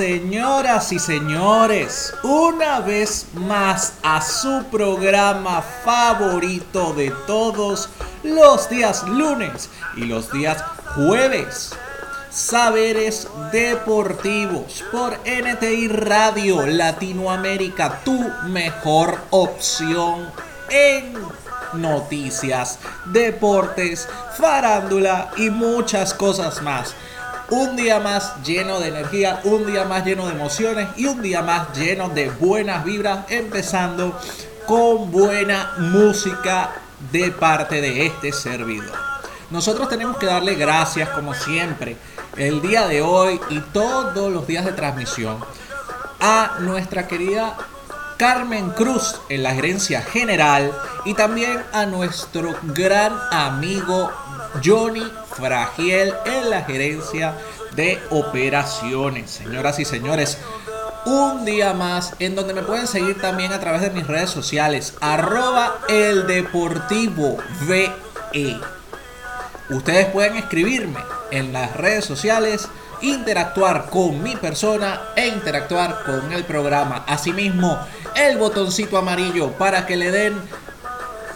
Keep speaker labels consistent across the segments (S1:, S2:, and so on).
S1: Señoras y señores. Una vez más a su programa favorito de todos los días lunes y los días jueves. Saberes Deportivos por NTI Radio Latinoamérica, tu mejor opción en noticias, deportes, farándula y muchas cosas más. Un día más lleno de energía, un día más lleno de emociones y un día más lleno de buenas vibras, empezando con buena música de parte de este servidor. Nosotros tenemos que darle gracias como siempre el día de hoy y todos los días de transmisión a nuestra querida Carmen Cruz en la gerencia general y también a nuestro gran amigo Johnny Fragiel en la gerencia de operaciones. Señoras y señores, un día más en donde me pueden seguir también a través de mis redes sociales, arroba el deportivo VE. Ustedes pueden escribirme en las redes sociales interactuar con mi persona e interactuar con el programa. Asimismo, el botoncito amarillo para que le den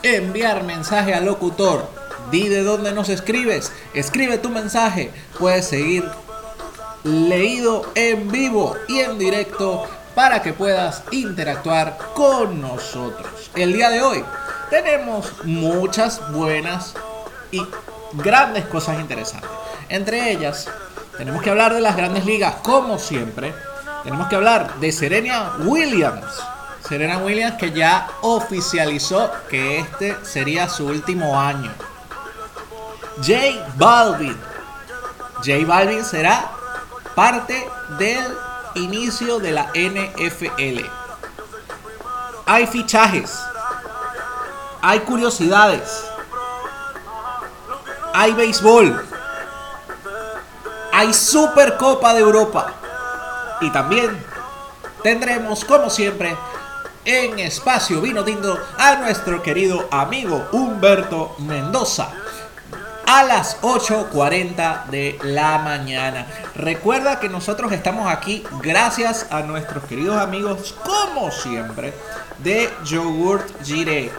S1: enviar mensaje al locutor. Di de dónde nos escribes. Escribe tu mensaje. Puedes seguir leído en vivo y en directo para que puedas interactuar con nosotros. El día de hoy tenemos muchas buenas y grandes cosas interesantes. Entre ellas, tenemos que hablar de las grandes ligas, como siempre. Tenemos que hablar de Serena Williams. Serena Williams que ya oficializó que este sería su último año. J Balvin. J Balvin será parte del inicio de la NFL. Hay fichajes. Hay curiosidades. Hay béisbol hay Supercopa de Europa. Y también tendremos, como siempre, en Espacio Vino Tinto a nuestro querido amigo Humberto Mendoza a las 8.40 de la mañana. Recuerda que nosotros estamos aquí gracias a nuestros queridos amigos, como siempre, de Yogurt Gire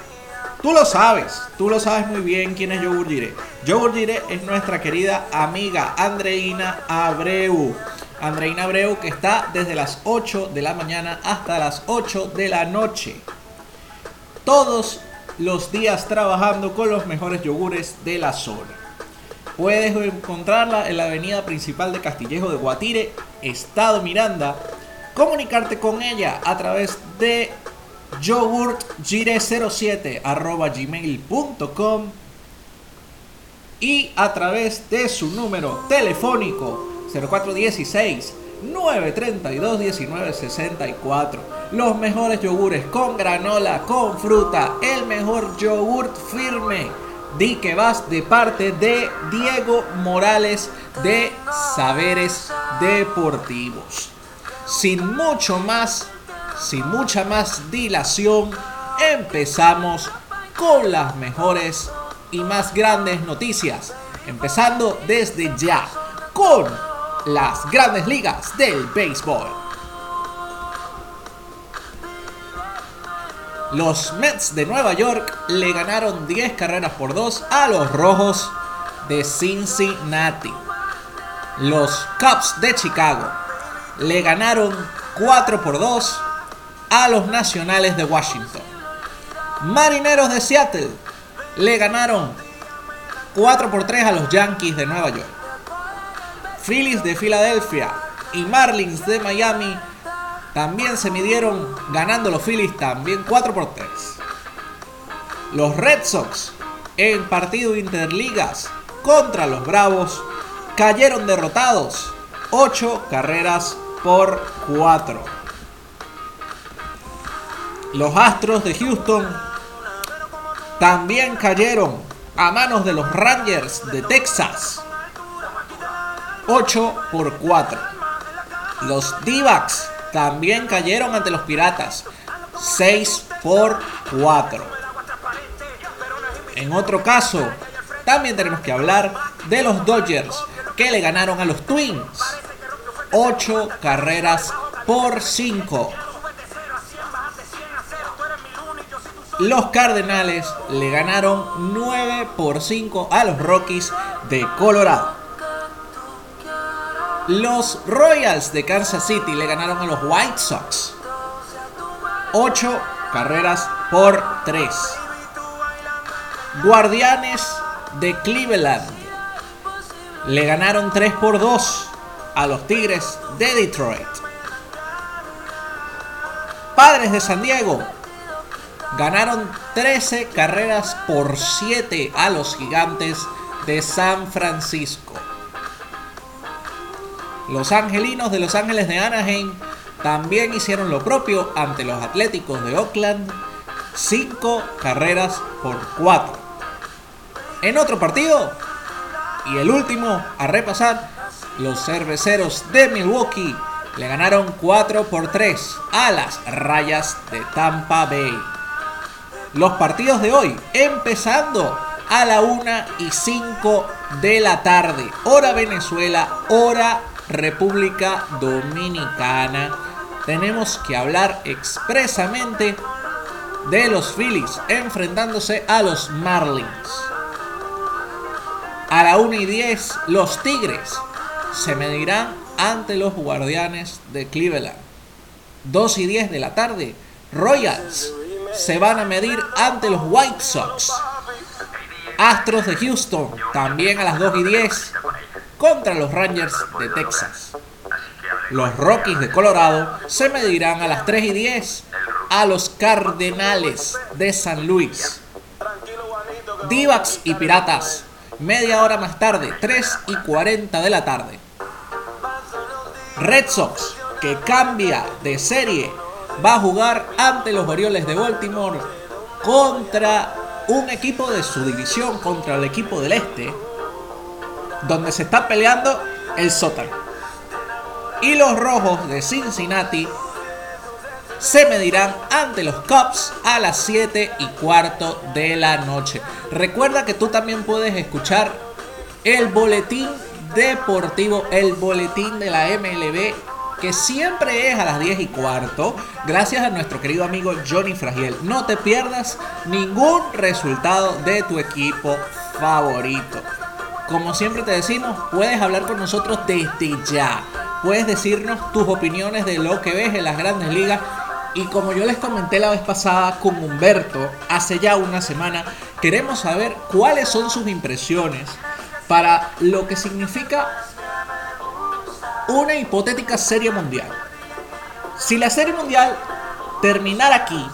S1: Tú lo sabes, tú lo sabes muy bien quién es Yogur Gire. Yogur Gire es nuestra querida amiga Andreina Abreu. Andreina Abreu que está desde las 8 de la mañana hasta las 8 de la noche. Todos los días trabajando con los mejores yogures de la zona. Puedes encontrarla en la avenida principal de Castillejo de Guatire, Estado Miranda. Comunicarte con ella a través de yogurtgire07 arroba gmail.com y a través de su número telefónico 0416 932 1964 los mejores yogures con granola, con fruta, el mejor yogurt firme. Di que vas de parte de Diego Morales de Saberes Deportivos. Sin mucho más, sin mucha más dilación, empezamos con las mejores y más grandes noticias. Empezando desde ya con las grandes ligas del béisbol. Los Mets de Nueva York le ganaron 10 carreras por 2 a los Rojos de Cincinnati. Los Cubs de Chicago le ganaron 4 por 2 a los Nacionales de Washington. Marineros de Seattle le ganaron 4 por 3 a los Yankees de Nueva York. Phillies de Filadelfia y Marlins de Miami también se midieron ganando los Phillies también 4 por 3. Los Red Sox en partido interligas contra los Bravos cayeron derrotados 8 carreras por 4. Los Astros de Houston también cayeron a manos de los Rangers de Texas. 8 por 4. Los d también cayeron ante los Piratas. 6 por 4. En otro caso, también tenemos que hablar de los Dodgers que le ganaron a los Twins. 8 carreras por 5. Los Cardenales le ganaron 9 por 5 a los Rockies de Colorado. Los Royals de Kansas City le ganaron a los White Sox 8 carreras por 3. Guardianes de Cleveland le ganaron 3 por 2 a los Tigres de Detroit. Padres de San Diego ganaron 13 carreras por 7 a los Gigantes de San Francisco. Los Angelinos de Los Ángeles de Anaheim también hicieron lo propio ante los Atléticos de Oakland, 5 carreras por 4. En otro partido, y el último a repasar, los cerveceros de Milwaukee le ganaron 4 por 3 a las rayas de Tampa Bay. Los partidos de hoy, empezando a la 1 y 5 de la tarde, hora Venezuela, hora República Dominicana tenemos que hablar expresamente de los Phillies enfrentándose a los Marlins. A la 1 y 10, los Tigres se medirán ante los Guardianes de Cleveland. 2 y 10 de la tarde, Royals se van a medir ante los White Sox. Astros de Houston también a las 2 y 10 contra los Rangers de Texas. Los Rockies de Colorado se medirán a las 3 y 10 a los Cardenales de San Luis. Divax y Piratas, media hora más tarde, 3 y 40 de la tarde. Red Sox, que cambia de serie, va a jugar ante los Orioles de Baltimore contra un equipo de su división, contra el equipo del Este, donde se está peleando el sótano y los Rojos de Cincinnati se medirán ante los Cubs a las 7 y cuarto de la noche. Recuerda que tú también puedes escuchar el boletín deportivo, el boletín de la MLB, que siempre es a las 10 y cuarto, gracias a nuestro querido amigo Johnny Fragiel. No te pierdas ningún resultado de tu equipo favorito. Como siempre te decimos, puedes hablar con nosotros desde ya puedes decirnos tus opiniones de lo que ves en las grandes ligas. Y como yo les comenté la vez pasada con Humberto, hace ya una semana, queremos saber cuáles son sus impresiones para lo que significa una hipotética serie mundial. Si la serie mundial terminara aquí,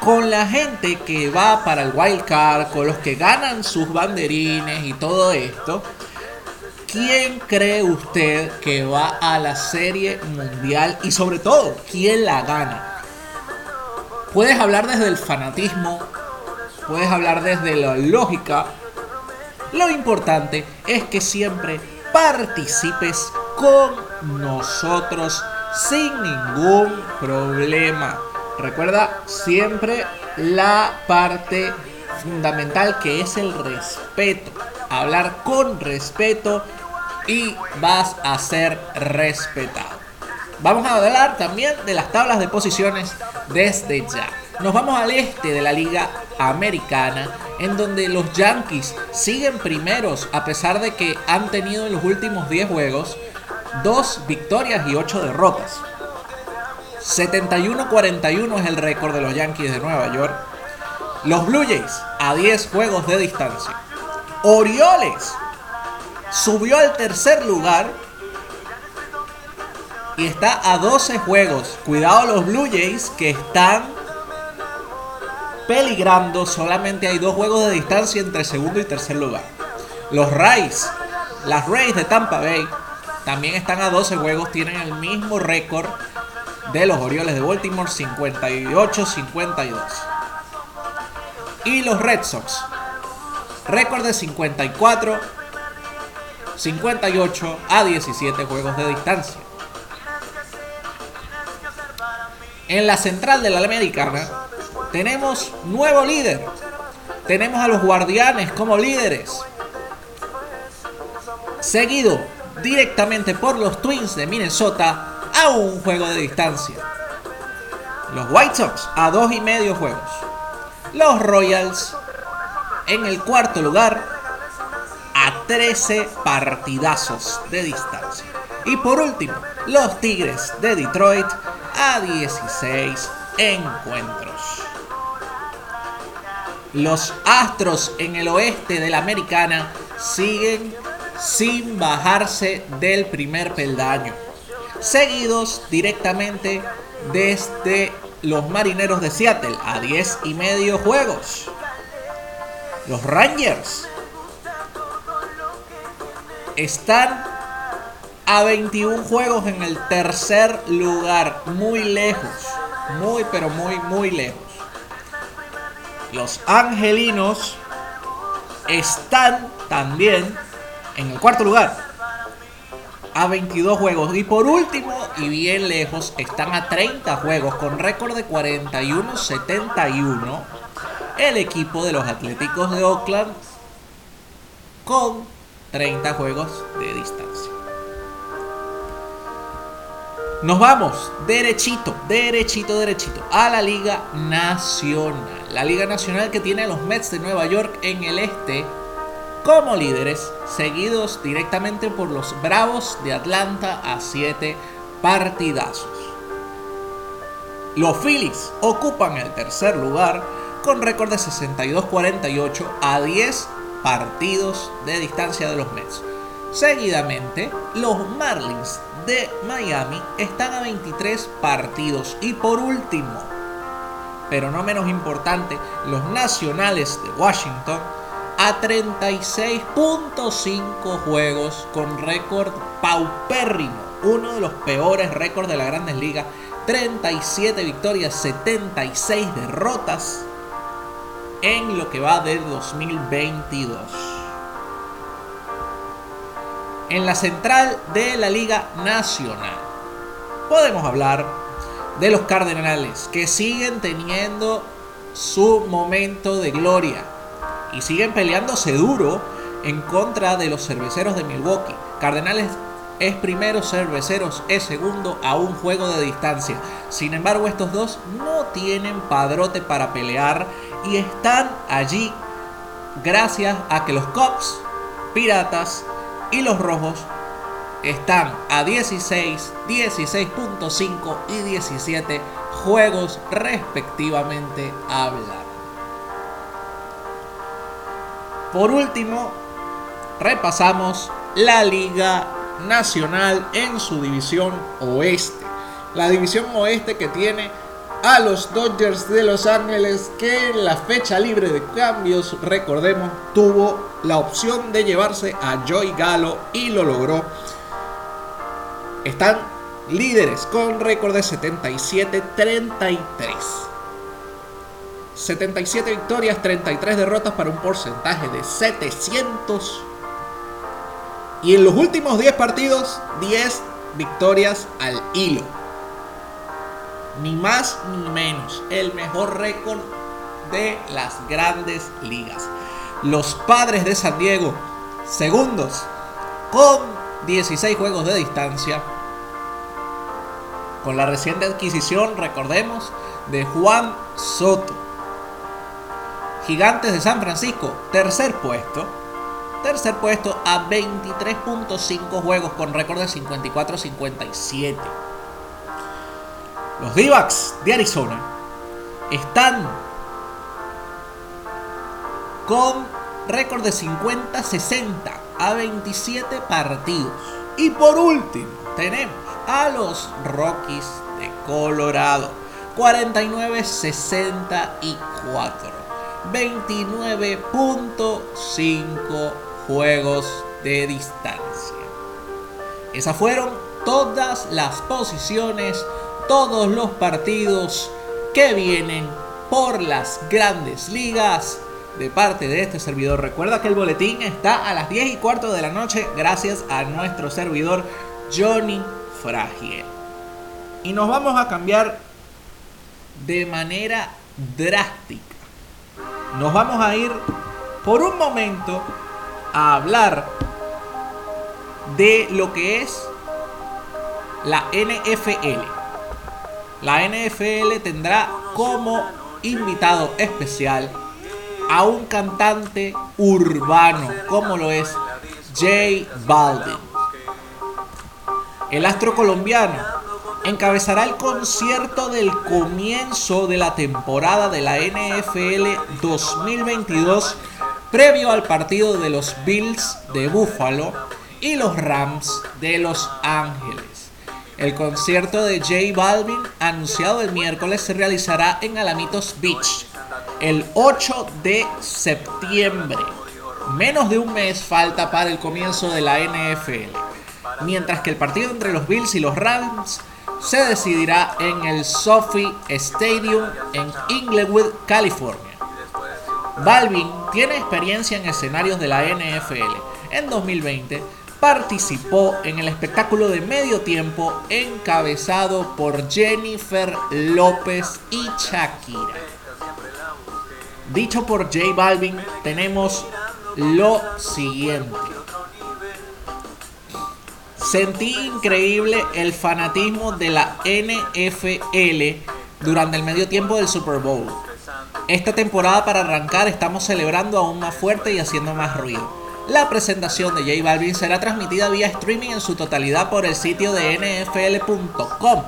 S1: con la gente que va para el wild card, con los que ganan sus banderines y todo esto, ¿Quién cree usted que va a la serie mundial y sobre todo, quién la gana? Puedes hablar desde el fanatismo, puedes hablar desde la lógica. Lo importante es que siempre participes con nosotros sin ningún problema. Recuerda siempre la parte fundamental que es el respeto. Hablar con respeto y vas a ser respetado. Vamos a hablar también de las tablas de posiciones desde ya. Nos vamos al este de la liga americana, en donde los Yankees siguen primeros a pesar de que han tenido en los últimos 10 juegos dos victorias y 8 derrotas. 71-41 es el récord de los Yankees de Nueva York. Los Blue Jays a 10 juegos de distancia. Orioles subió al tercer lugar y está a 12 juegos. Cuidado los Blue Jays que están peligrando. Solamente hay dos juegos de distancia entre segundo y tercer lugar. Los Rays, las Rays de Tampa Bay, también están a 12 juegos. Tienen el mismo récord de los Orioles de Baltimore, 58-52. Y los Red Sox, récord de 54 58 a 17 juegos de distancia. En la central de la Americana tenemos nuevo líder. Tenemos a los Guardianes como líderes. seguido directamente por los Twins de Minnesota a un juego de distancia. Los White Sox a dos y medio juegos. Los Royals en el cuarto lugar a 13 partidazos de distancia. Y por último, los Tigres de Detroit a 16 encuentros. Los Astros en el oeste de la Americana siguen sin bajarse del primer peldaño, seguidos directamente desde los Marineros de Seattle a 10 y medio juegos. Los Rangers están a 21 juegos en el tercer lugar, muy lejos, muy pero muy muy lejos. Los Angelinos están también en el cuarto lugar, a 22 juegos. Y por último, y bien lejos, están a 30 juegos con récord de 41-71 el equipo de los Atléticos de Oakland con 30 juegos de distancia. Nos vamos derechito, derechito, derechito a la Liga Nacional. La Liga Nacional que tiene a los Mets de Nueva York en el este como líderes, seguidos directamente por los Bravos de Atlanta a 7 partidazos. Los Phillies ocupan el tercer lugar con récord de 62-48 a 10 partidos de distancia de los Mets. Seguidamente, los Marlins de Miami están a 23 partidos. Y por último, pero no menos importante, los Nacionales de Washington a 36.5 juegos con récord paupérrimo, uno de los peores récords de la Grandes Ligas, 37 victorias, 76 derrotas en lo que va del 2022. En la central de la Liga Nacional podemos hablar de los Cardenales que siguen teniendo su momento de gloria y siguen peleándose duro en contra de los cerveceros de Milwaukee. Cardenales es primero, cerveceros es segundo a un juego de distancia. Sin embargo, estos dos no tienen padrote para pelear y están allí gracias a que los Cops, Piratas y los Rojos están a 16, 16.5 y 17 juegos respectivamente hablar. Por último, repasamos la Liga Nacional en su división oeste. La división oeste que tiene a los Dodgers de Los Ángeles que en la fecha libre de cambios, recordemos, tuvo la opción de llevarse a Joey Galo y lo logró. Están líderes con récord de 77-33. 77 victorias, 33 derrotas para un porcentaje de 700. Y en los últimos 10 partidos, 10 victorias al hilo. Ni más ni menos. El mejor récord de las grandes ligas. Los padres de San Diego, segundos, con 16 juegos de distancia. Con la reciente adquisición, recordemos, de Juan Soto Gigantes de San Francisco, tercer puesto. Tercer puesto a 23.5 juegos con récord de 54-57. Los d de Arizona están con récord de 50-60 a 27 partidos. Y por último, tenemos a los Rockies de Colorado, 49-64. 29.5 juegos de distancia. Esas fueron todas las posiciones, todos los partidos que vienen por las grandes ligas de parte de este servidor. Recuerda que el boletín está a las 10 y cuarto de la noche gracias a nuestro servidor Johnny Fragiel. Y nos vamos a cambiar de manera drástica nos vamos a ir por un momento a hablar de lo que es la NFL. La NFL tendrá como invitado especial a un cantante urbano como lo es J Balvin. El astro colombiano encabezará el concierto del comienzo de la temporada de la NFL 2022 previo al partido de los Bills de Buffalo y los Rams de Los Ángeles. El concierto de J Balvin, anunciado el miércoles, se realizará en Alamitos Beach el 8 de septiembre. Menos de un mes falta para el comienzo de la NFL. Mientras que el partido entre los Bills y los Rams se decidirá en el Sophie Stadium en Inglewood, California. Balvin tiene experiencia en escenarios de la NFL. En 2020 participó en el espectáculo de medio tiempo encabezado por Jennifer López y Shakira. Dicho por J Balvin, tenemos lo siguiente. Sentí increíble el fanatismo de la NFL durante el medio tiempo del Super Bowl. Esta temporada para arrancar estamos celebrando aún más fuerte y haciendo más ruido. La presentación de J Balvin será transmitida vía streaming en su totalidad por el sitio de nfl.com.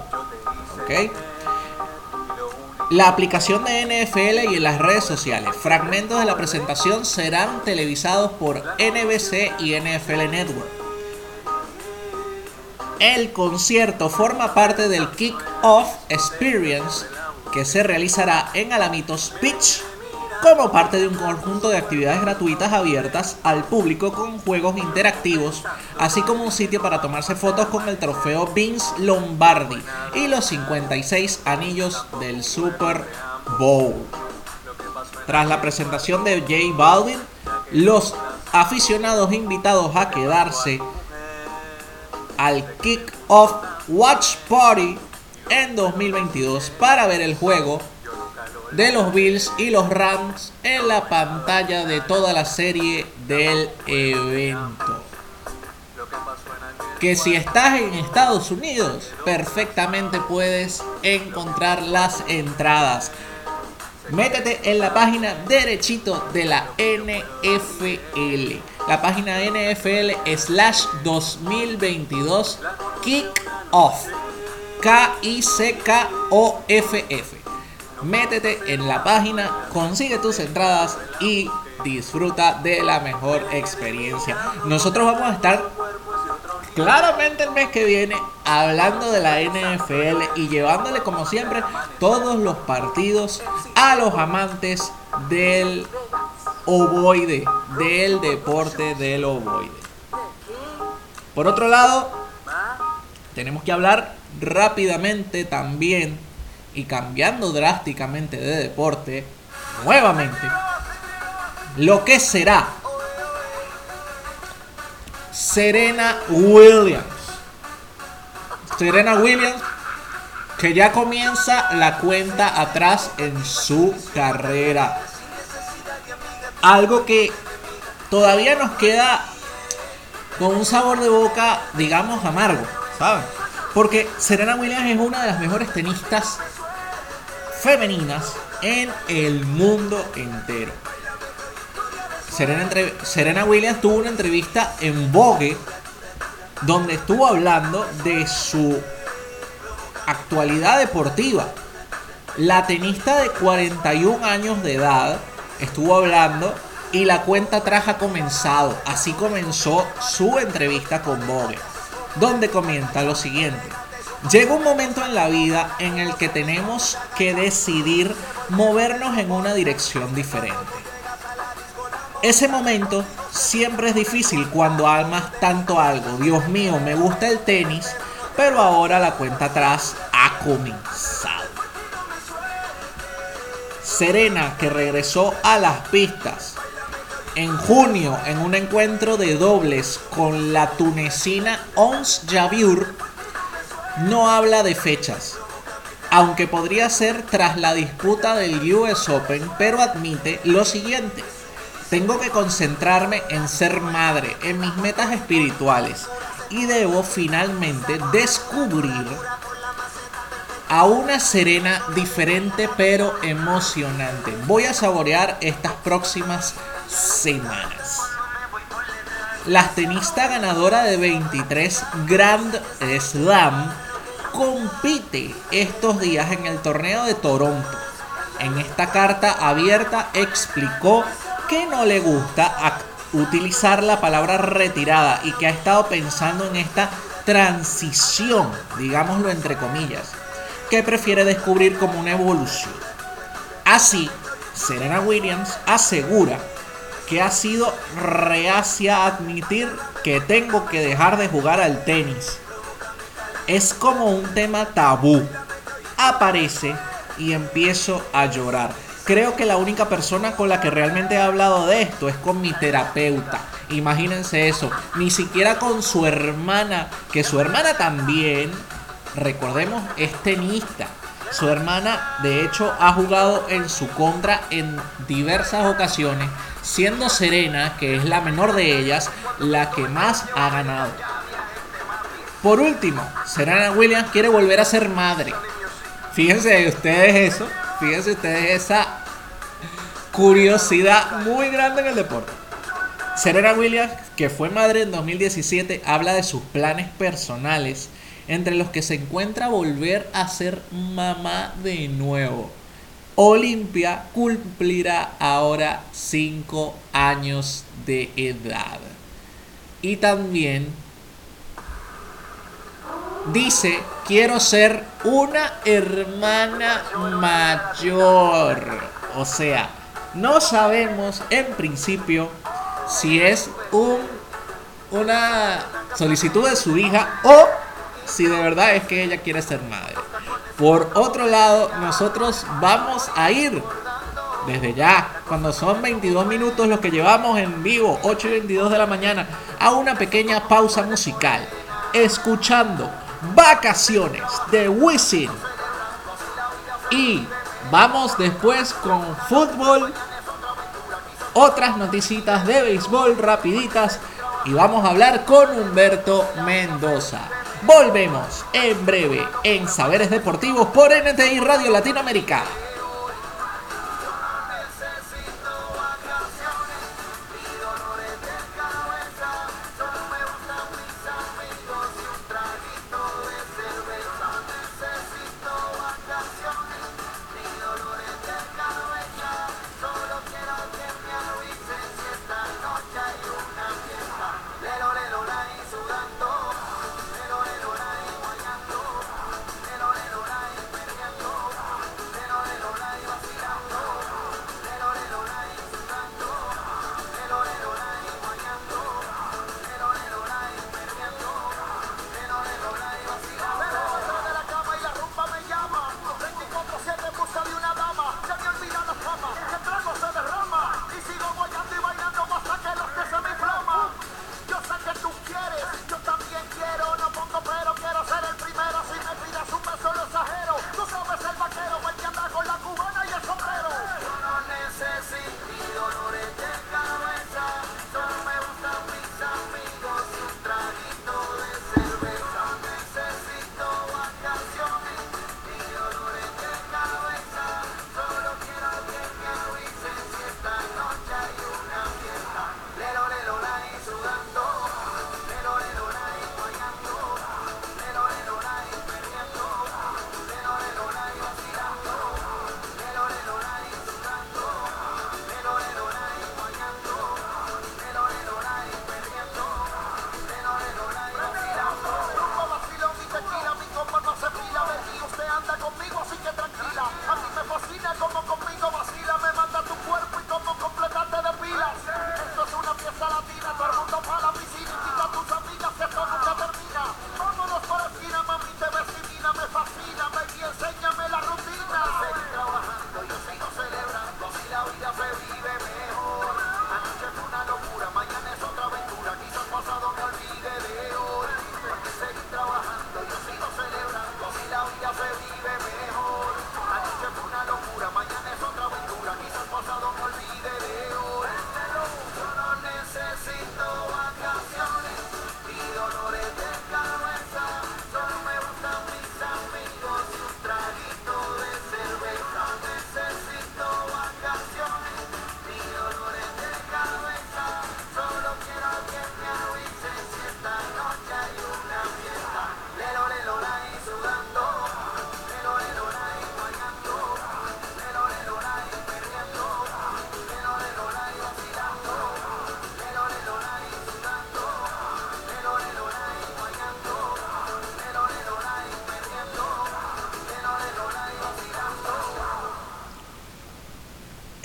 S1: La aplicación de NFL y en las redes sociales. Fragmentos de la presentación serán televisados por NBC y NFL Network. El concierto forma parte del Kick-Off Experience que se realizará en Alamitos Beach como parte de un conjunto de actividades gratuitas abiertas al público con juegos interactivos, así como un sitio para tomarse fotos con el trofeo Vince Lombardi y los 56 anillos del Super Bowl. Tras la presentación de J Balvin, los aficionados invitados a quedarse al Kick-Off Watch Party en 2022 para ver el juego de los Bills y los Rams en la pantalla de toda la serie del evento. Que si estás en Estados Unidos, perfectamente puedes encontrar las entradas. Métete en la página derechito de la NFL. La página NFL slash 2022 Kickoff. K-I-C-K-O-F-F métete en la página, consigue tus entradas y disfruta de la mejor experiencia. Nosotros vamos a estar claramente el mes que viene hablando de la NFL y llevándole como siempre todos los partidos a los amantes del ovoide, del deporte del ovoide. Por otro lado, tenemos que hablar rápidamente también y cambiando drásticamente de deporte, nuevamente, lo que será Serena Williams. Serena Williams que ya comienza la cuenta atrás en su carrera. Algo que todavía nos queda con un sabor de boca, digamos, amargo, ¿saben? Porque Serena Williams es una de las mejores tenistas femeninas en el mundo entero. Serena, Williams tuvo una entrevista en Vogue donde estuvo hablando de su actualidad deportiva. La tenista de 41 años de edad estuvo hablando y la cuenta atrás ha comenzado. Así comenzó su entrevista con Vogue, donde comenta lo siguiente. Llega un momento en la vida en el que tenemos que decidir movernos en una dirección diferente. Ese momento siempre es difícil cuando amas tanto algo. Dios mío, me gusta el tenis, pero ahora la cuenta atrás ha comenzado. Serena, que regresó a las pistas en junio en un encuentro de dobles con la tunecina Ons Jabeur, no habla de fechas, aunque podría ser tras la disputa del US Open, pero admite lo siguiente. Tengo que concentrarme en ser madre, en mis metas espirituales. y debo finalmente descubrir a una Serena diferente pero emocionante. Voy a saborear estas próximas semanas. La tenista ganadora de 23 Grand Slam compite estos días en el torneo de Toronto. En esta carta abierta explicó que no le gusta utilizar la palabra retirada y que ha estado pensando en esta transición, digámoslo entre comillas, que prefiere descubrir como una evolución. Así, Serena Williams asegura que ha sido reacia a admitir que tengo que dejar de jugar al tenis. Es como un tema tabú. Aparece y empiezo a llorar. Creo que la única persona con la que realmente he hablado de esto es con mi terapeuta. Imagínense eso. Ni siquiera con su hermana, que su hermana también recordemos, es tenista. Su hermana, de hecho, ha jugado en su contra en diversas ocasiones, siendo Serena, que es la menor de ellas, la que más ha ganado. Por último, Serena Williams quiere volver a ser madre. Fíjense ustedes eso, fíjense ustedes esa curiosidad muy grande en el deporte. Serena Williams, que fue madre en 2017, habla de sus planes personales entre los que se encuentra volver a ser mamá de nuevo. Olimpia cumplirá ahora 5 años de edad. Y también dice, quiero ser una hermana mayor. O sea, no sabemos en principio si es un, una solicitud de su hija o si de verdad es que ella quiere ser madre. Por otro lado, nosotros vamos a ir desde ya, cuando son 22 minutos los que llevamos en vivo, 8 y 22 de la mañana, a una pequeña pausa musical, escuchando Vacaciones de Wisin. Y vamos después con fútbol, otras noticitas de béisbol rapiditas y vamos a hablar con Humberto Mendoza. Volvemos en breve en Saberes Deportivos por NTI Radio Latinoamérica.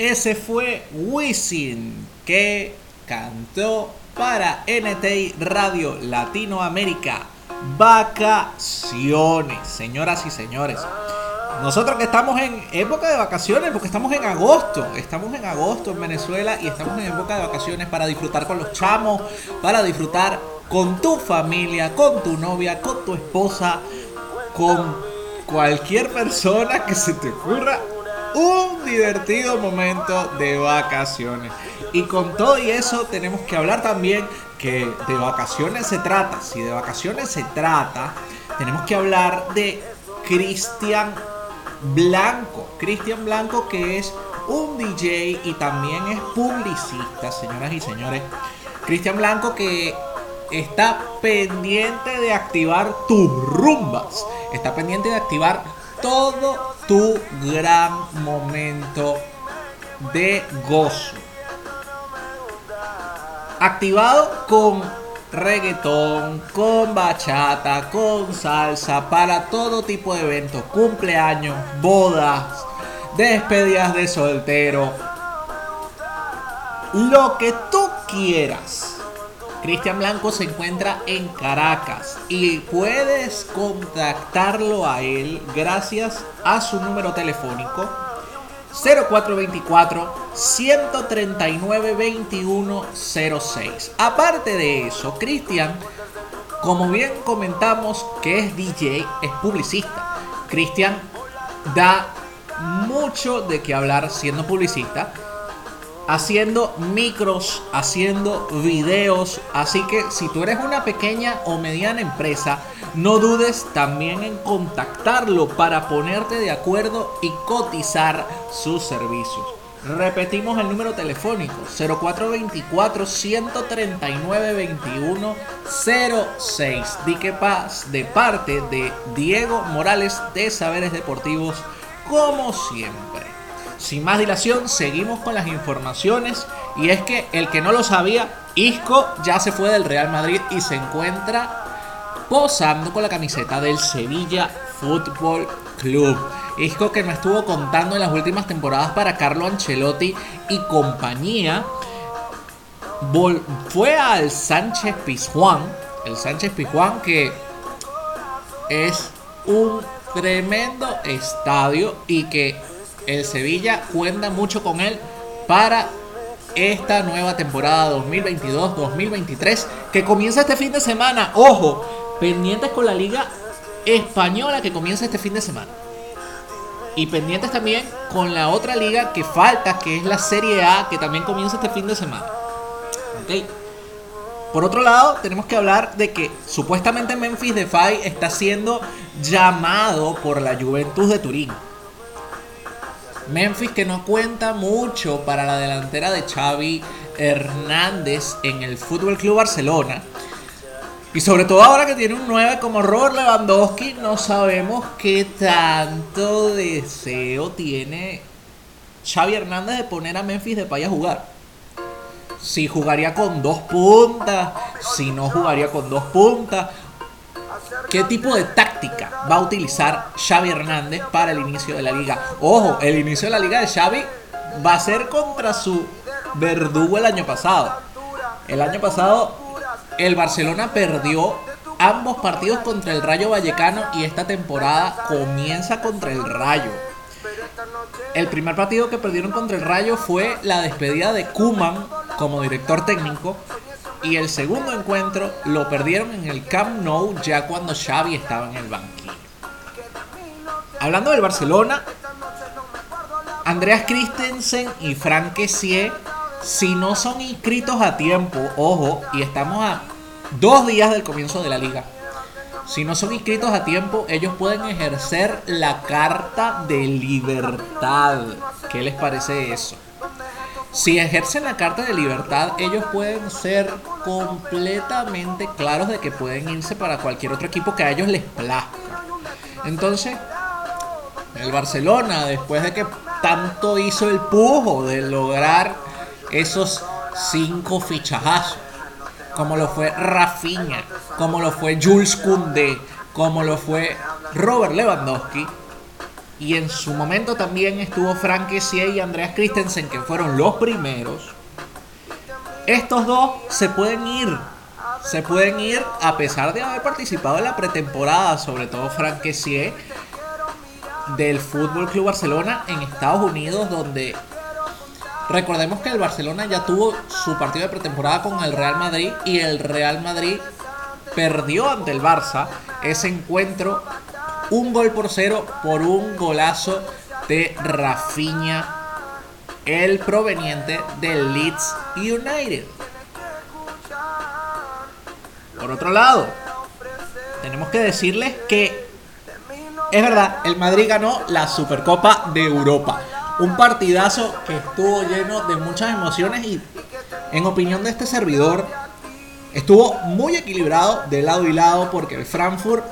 S1: Ese fue Wisin que cantó para NTI Radio Latinoamérica. Vacaciones, señoras y señores. Nosotros que estamos en época de vacaciones, porque estamos en agosto, estamos en agosto en Venezuela y estamos en época de vacaciones para disfrutar con los chamos, para disfrutar con tu familia, con tu novia, con tu esposa, con cualquier persona que se te ocurra un divertido momento de vacaciones. Y con todo y eso tenemos que hablar también que de vacaciones se trata. Si de vacaciones se trata, tenemos que hablar de Cristian Blanco. Cristian Blanco que es un DJ y también es publicista, señoras y señores. Cristian Blanco que está pendiente de activar tus rumbas. Está pendiente de activar todo tu gran momento de gozo. Activado con reggaetón, con bachata, con salsa, para todo tipo de eventos, cumpleaños, bodas, despedidas de soltero, lo que tú quieras. Cristian Blanco se encuentra en Caracas y puedes contactarlo a él gracias a su número telefónico 0424 139 2106. Aparte de eso, Cristian, como bien comentamos que es DJ, es publicista. Cristian da mucho de qué hablar siendo publicista haciendo micros, haciendo videos. Así que si tú eres una pequeña o mediana empresa, no dudes también en contactarlo para ponerte de acuerdo y cotizar sus servicios. Repetimos el número telefónico 0424 139 2106. Dique Paz de parte de Diego Morales de Saberes Deportivos como siempre sin más dilación, seguimos con las informaciones. Y es que el que no lo sabía, Isco ya se fue del Real Madrid y se encuentra posando con la camiseta del Sevilla Fútbol Club. Isco que me estuvo contando en las últimas temporadas para Carlo Ancelotti y compañía. fue al Sánchez Pizjuán. El Sánchez Pizjuán que es un tremendo estadio y que el Sevilla cuenta mucho con él para esta nueva temporada 2022-2023 que comienza este fin de semana. Ojo, pendientes con la liga española que comienza este fin de semana. Y pendientes también con la otra liga que falta, que es la Serie A, que también comienza este fin de semana. Por otro lado, tenemos que hablar de que supuestamente Memphis Defy está siendo llamado por la Juventus de Turín. Memphis que no cuenta mucho para la delantera de Xavi Hernández en el Fútbol Club Barcelona. Y sobre todo ahora que tiene un 9 como Robert Lewandowski, no sabemos qué tanto deseo tiene Xavi Hernández de poner a Memphis de paya a jugar. Si jugaría con dos puntas, si no jugaría con dos puntas, qué tipo de táctica va a utilizar Xavi Hernández para el inicio de la liga. Ojo, el inicio de la liga de Xavi va a ser contra su verdugo el año pasado. El año pasado el Barcelona perdió ambos partidos contra el Rayo Vallecano y esta temporada comienza contra el Rayo. El primer partido que perdieron contra el Rayo fue la despedida de Kuman como director técnico y el segundo encuentro lo perdieron en el Camp Nou ya cuando Xavi estaba en el banquillo. Hablando del Barcelona, Andreas Christensen y Frank Kessie, si no son inscritos a tiempo, ojo, y estamos a dos días del comienzo de la liga. Si no son inscritos a tiempo, ellos pueden ejercer la carta de libertad. ¿Qué les parece eso? Si ejercen la carta de libertad, ellos pueden ser completamente claros de que pueden irse para cualquier otro equipo que a ellos les plazca. Entonces, el Barcelona, después de que tanto hizo el pujo de lograr esos cinco fichajazos, como lo fue Rafinha, como lo fue Jules Koundé, como lo fue Robert Lewandowski, y en su momento también estuvo Frank Kessie y Andreas Christensen, que fueron los primeros, estos dos se pueden ir. Se pueden ir a pesar de haber participado en la pretemporada, sobre todo Frank Kessie del Fútbol Club Barcelona en Estados Unidos, donde recordemos que el Barcelona ya tuvo su partido de pretemporada con el Real Madrid y el Real Madrid perdió ante el Barça ese encuentro un gol por cero por un golazo de Rafinha, el proveniente del Leeds United. Por otro lado, tenemos que decirles que es verdad, el Madrid ganó la Supercopa de Europa. Un partidazo que estuvo lleno de muchas emociones y en opinión de este servidor estuvo muy equilibrado de lado y lado porque el Frankfurt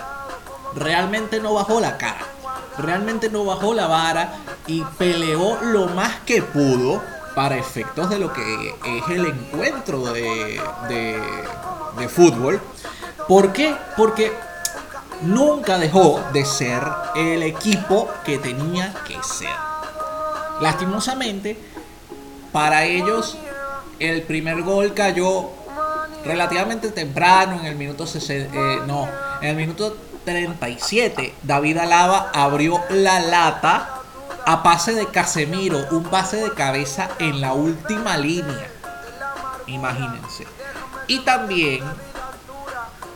S1: realmente no bajó la cara, realmente no bajó la vara y peleó lo más que pudo para efectos de lo que es el encuentro de, de, fútbol. ¿Por qué? Porque nunca dejó de ser el equipo que tenía que ser. Lastimosamente, para ellos el primer gol cayó relativamente temprano, en el minuto 60, eh, no, en el minuto 37, David Alaba abrió la lata a pase de Casemiro, un pase de cabeza en la última línea. Imagínense. Y también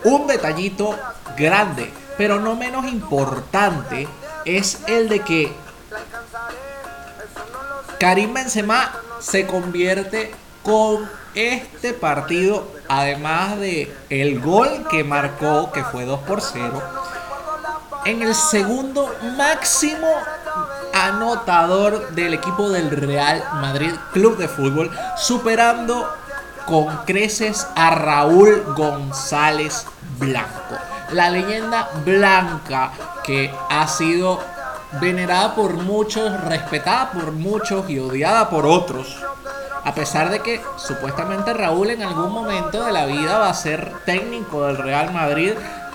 S1: un detallito grande, pero no menos importante, es el de que Karim Benzema se convierte con este partido, además de el gol que marcó, que fue 2 por 0, en el segundo máximo anotador del equipo del Real Madrid Club de Fútbol, superando con creces a Raúl González Blanco. La leyenda blanca que ha sido venerada por muchos, respetada por muchos y odiada por otros a pesar de que supuestamente Raúl en algún momento de la vida va a ser técnico del Real Madrid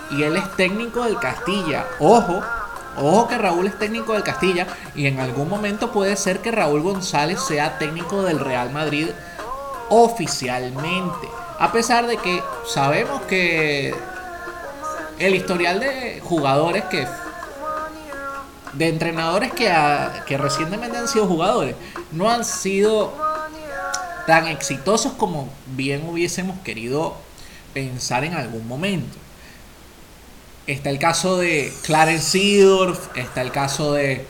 S1: y él es técnico del Castilla. Ojo, ojo que Raúl es técnico del Castilla y en algún momento puede ser que Raúl González sea técnico del Real Madrid oficialmente. A pesar de que sabemos que el historial de jugadores que de entrenadores que, que recientemente han sido jugadores no han sido tan exitosos como bien hubiésemos querido pensar en algún momento. Está el caso de Clarence Seedorf, está el caso de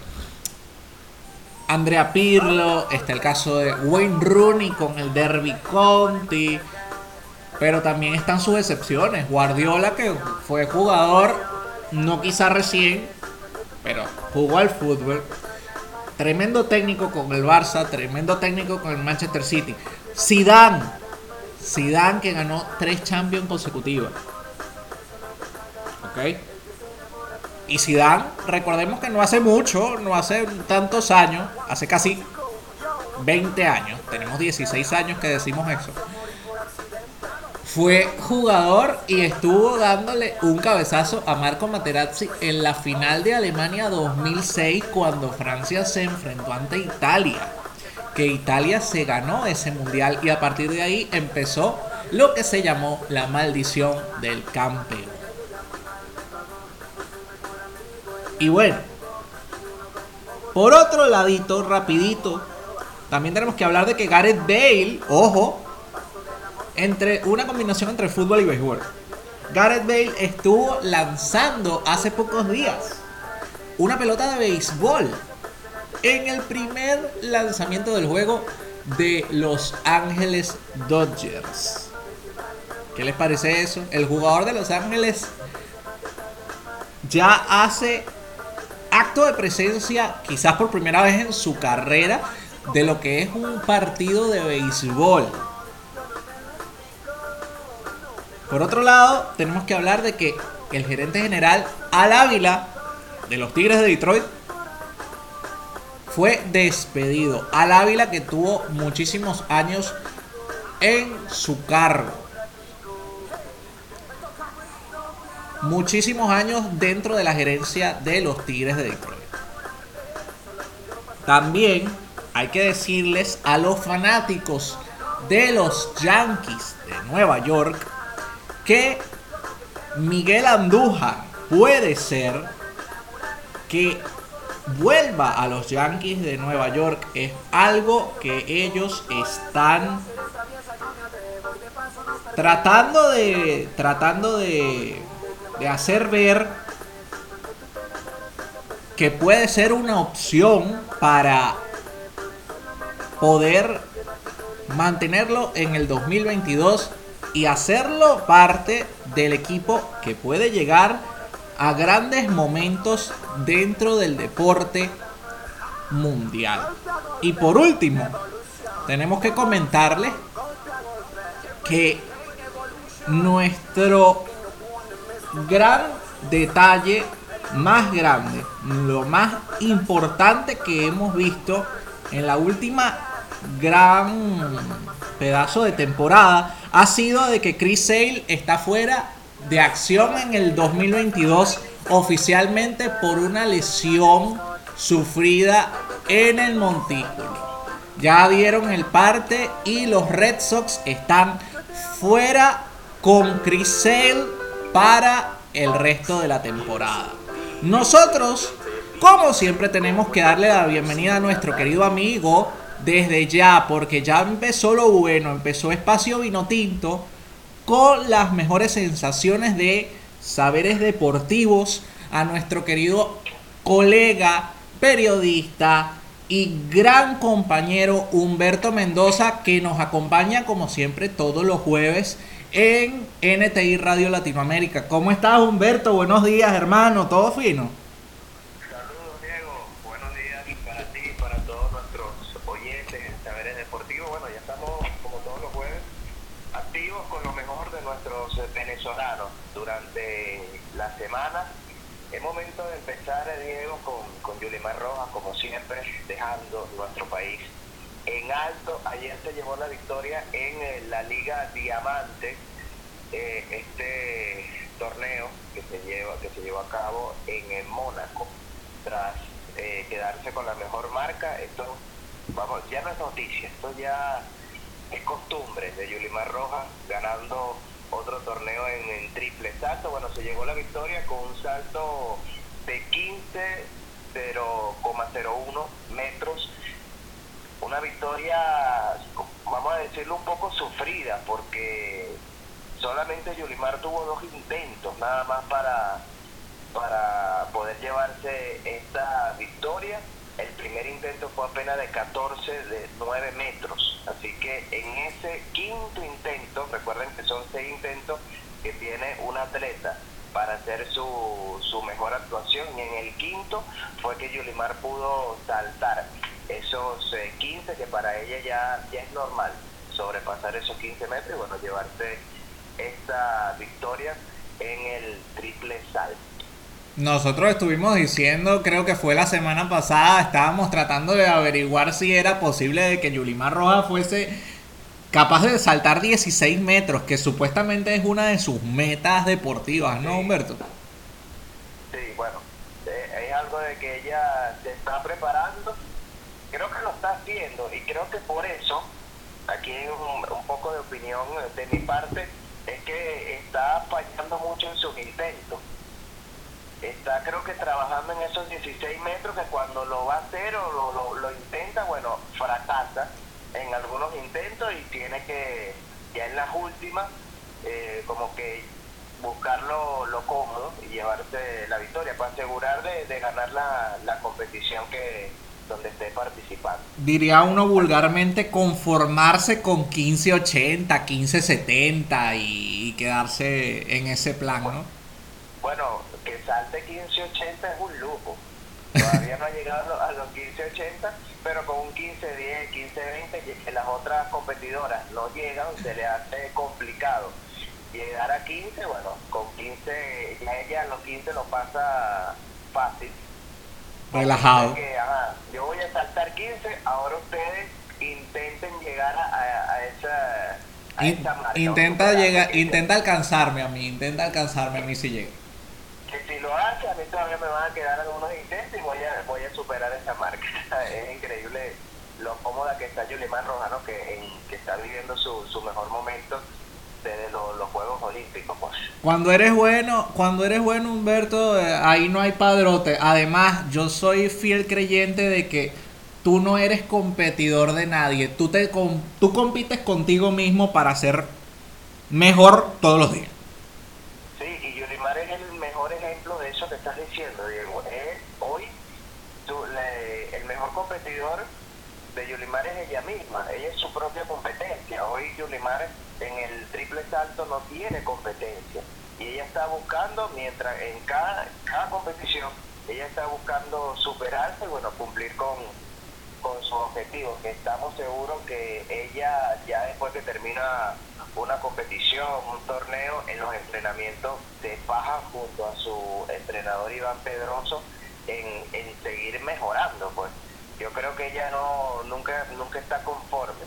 S1: Andrea Pirlo, está el caso de Wayne Rooney con el Derby County, pero también están sus excepciones. Guardiola, que fue jugador, no quizá recién, pero jugó al fútbol. Tremendo técnico con el Barça, tremendo técnico con el Manchester City. Zidane, Zidane que ganó tres Champions consecutivas. ¿Ok? Y Zidane, recordemos que no hace mucho, no hace tantos años, hace casi 20 años, tenemos 16 años que decimos eso fue jugador y estuvo dándole un cabezazo a Marco Materazzi en la final de Alemania 2006 cuando Francia se enfrentó ante Italia. Que Italia se ganó ese mundial y a partir de ahí empezó lo que se llamó la maldición del campeón. Y bueno, por otro ladito, rapidito, también tenemos que hablar de que Gareth Bale, ojo, entre una combinación entre fútbol y béisbol. Gareth Bale estuvo lanzando hace pocos días una pelota de béisbol en el primer lanzamiento del juego de Los Ángeles Dodgers. ¿Qué les parece eso? El jugador de Los Ángeles ya hace acto de presencia, quizás por primera vez en su carrera, de lo que es un partido de béisbol. Por otro lado, tenemos que hablar de que el gerente general Al Ávila de los Tigres de Detroit fue despedido. Al Ávila que tuvo muchísimos años en su cargo. Muchísimos años dentro de la gerencia de los Tigres de Detroit. También hay que decirles a los fanáticos de los Yankees de Nueva York que Miguel Andújar puede ser que vuelva a los Yankees de Nueva York. Es algo que ellos están tratando de tratando de, de hacer ver que puede ser una opción para poder mantenerlo en el 2022 y hacerlo parte del equipo que puede llegar a grandes momentos dentro del deporte mundial. Y por último, tenemos que comentarles que nuestro gran detalle más grande, lo más importante que hemos visto en la última gran pedazo de temporada ha sido de que Chris Sale está fuera de acción en el 2022 oficialmente por una lesión sufrida en el montículo. Ya dieron el parte y los Red Sox están fuera con Chris Sale para el resto de la temporada. Nosotros, como siempre, tenemos que darle la bienvenida a nuestro querido amigo desde ya, porque ya empezó lo bueno, empezó Espacio Vino Tinto con las mejores sensaciones de saberes deportivos a nuestro querido colega, periodista y gran compañero Humberto Mendoza que nos acompaña como siempre todos los jueves en NTI Radio Latinoamérica. ¿Cómo estás, Humberto? Buenos días, hermano. ¿Todo fino?
S2: Saludos, Diego. Buenos días para ti y para todos nuestros oyentes en Saberes Deportivos. Bueno, ya estamos, como todos los jueves, activos con lo mejor de nuestros venezolanos durante la semana. Es momento de empezar, Diego, con, con Yulimar Rojas, como siempre, dejando nuestro país en alto. Ayer se llevó la victoria en eh, la Liga Diamante, eh, este torneo que se lleva que se llevó a cabo en el Mónaco tras eh, quedarse con la mejor marca. Esto vamos ya no es noticia, esto ya es costumbre de Yulimar Rojas ganando otro torneo en, triple salto. Bueno, se llegó la victoria con un salto de 15,01 metros una victoria, vamos a decirlo, un poco sufrida, porque solamente Yulimar tuvo dos intentos nada más para, para poder llevarse esta victoria. El primer intento fue apenas de 14, de 9 metros. Así que en ese quinto intento, recuerden que son seis intentos que tiene un atleta para hacer su, su mejor actuación. Y en el quinto fue que Yulimar pudo saltar esos 15 eh, que para ella ya, ya es normal sobrepasar esos 15 metros y bueno, llevarse esta victoria en el triple salto.
S1: Nosotros estuvimos diciendo, creo que fue la semana pasada, estábamos tratando de averiguar si era posible de que Yulimar Roja fuese capaz de saltar 16 metros, que supuestamente es una de sus metas deportivas, ¿no, Humberto?
S2: Sí, bueno, eh, es algo de que ella se está preparando creo que lo está haciendo y creo que por eso, aquí un, un poco de opinión de mi parte, es que está fallando mucho en sus intentos. Está creo que trabajando en esos 16 metros que cuando lo va a hacer o lo, lo, intenta, bueno, fracasa en algunos intentos y tiene que, ya eh, como que buscar lo, cómodo y llevarse la victoria para asegurar de, de ganar la, la competición que, donde esté participando.
S1: Diría uno vulgarmente conformarse con 1580, 1570 y, y quedarse en ese plan, ¿no?
S2: Bueno, que salte 1580 es un lujo. Todavía no ha llegado a los 1580, pero con un 1510, 1520, que las otras competidoras no llegan, se le hace complicado. Llegar a 15, bueno, con 15, ya ella a los 15 lo pasa fácil
S1: relajado.
S2: yo voy a saltar 15, ahora ustedes intenten llegar a, esa,
S1: a Intenta, llegar, intenta alcanzarme a mí, intenta alcanzarme a mí si llega.
S2: Que si lo hace, a mí todavía me van a quedar algunos intentos y voy a, voy a superar esa marca. es increíble lo cómoda que está Yulimar Rojano, que, que está viviendo su, su mejor momento desde los, Juegos Olímpicos. Pues.
S1: Cuando eres bueno, cuando eres bueno, Humberto, eh, ahí no hay padrote. Además, yo soy fiel creyente de que tú no eres competidor de nadie. Tú, te, tú compites contigo mismo para ser mejor todos los días.
S2: Sí, y Yulimar es el mejor ejemplo de eso que estás diciendo, Diego. hoy el mejor competidor de Yulimar es ella misma, ella es su propia competencia. En el triple salto no tiene competencia. Y ella está buscando, mientras en cada, cada competición, ella está buscando superarse y bueno, cumplir con, con sus objetivos, que estamos seguros que ella ya después que termina una competición, un torneo, en los entrenamientos se faja junto a su entrenador Iván Pedroso en, en seguir mejorando, pues. Yo creo que ella no nunca nunca está conforme.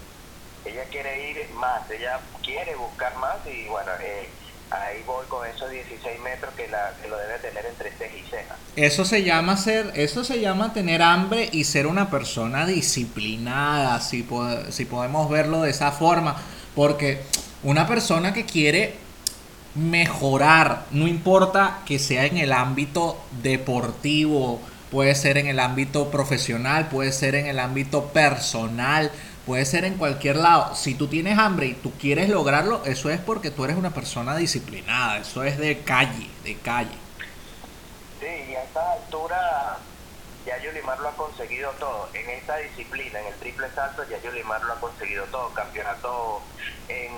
S2: Ella quiere ir más, ella quiere buscar más y bueno, eh, ahí voy con esos 16 metros que, la, que lo debe tener entre ceja y ceja.
S1: Eso se llama ser, eso se llama tener hambre y ser una persona disciplinada, si, si podemos verlo de esa forma, porque una persona que quiere mejorar, no importa que sea en el ámbito deportivo, puede ser en el ámbito profesional, puede ser en el ámbito personal, puede ser en cualquier lado. Si tú tienes hambre y tú quieres lograrlo, eso es porque tú eres una persona disciplinada, eso es de calle, de calle.
S2: Sí, y a esta altura ya Yulimar lo ha conseguido todo. En esta disciplina, en el triple salto, ya Yulimar lo ha conseguido todo. Campeonato en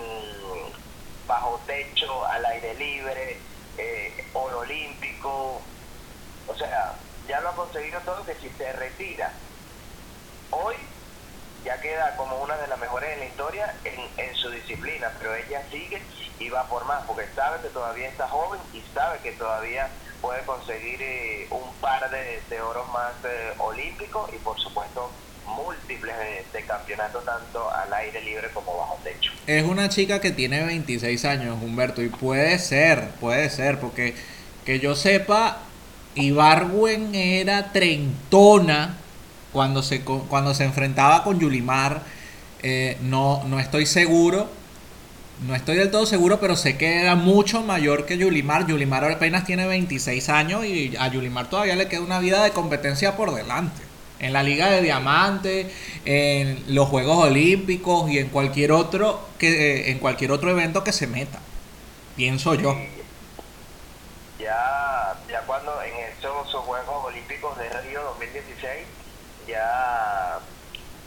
S2: bajo techo, al aire libre, eh, oro olímpico. O sea, ya lo ha conseguido todo, que si se retira hoy, ya queda como una de las mejores en la historia en, su disciplina, pero ella sigue y va por más, porque sabe que todavía está joven y sabe que todavía puede conseguir eh, un par de, de oros más eh, olímpicos y por supuesto múltiples de, campeonatos tanto al aire libre como bajo techo.
S1: Es una chica que tiene 26 años, Humberto, y puede ser, puede ser, porque que yo sepa, Ibarwen era trentona cuando se, cuando se enfrentaba con Yulimar. Eh, no, no estoy seguro. No estoy del todo seguro, pero sé que era mucho mayor que Yulimar. Yulimar apenas tiene 26 años y a Yulimar todavía le queda una vida de competencia por delante. En la Liga de Diamante, en los Juegos Olímpicos y en cualquier otro que eh, en cualquier otro evento que se meta. Pienso yo.
S2: Ya, ya cuando en esos Juegos Olímpicos de Río 2016 ya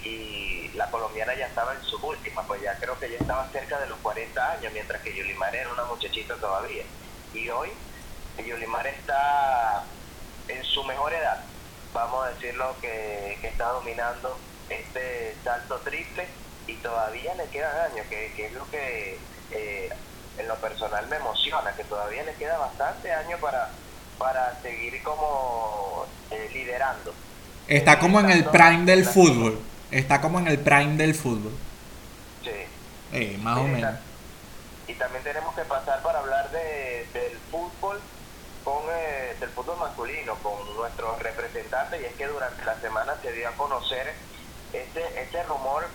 S2: y la colombiana ya estaba en su última, pues ya creo que ya estaba cerca de los 40 años, mientras que Yulimar era una muchachita todavía. Y hoy Yulimar está en su mejor edad, vamos a decirlo, que, que está dominando este salto triple y todavía le quedan años, que, que es lo que eh, en lo personal me emociona, que todavía le queda bastante años para, para seguir como eh, liderando
S1: Está como en el prime del fútbol. Está como en el prime del fútbol.
S2: Sí.
S1: Eh, más o menos.
S2: Y también tenemos que pasar para hablar de, del fútbol con eh, del fútbol masculino con nuestros representantes y es que durante la semana se dio a conocer este este rumor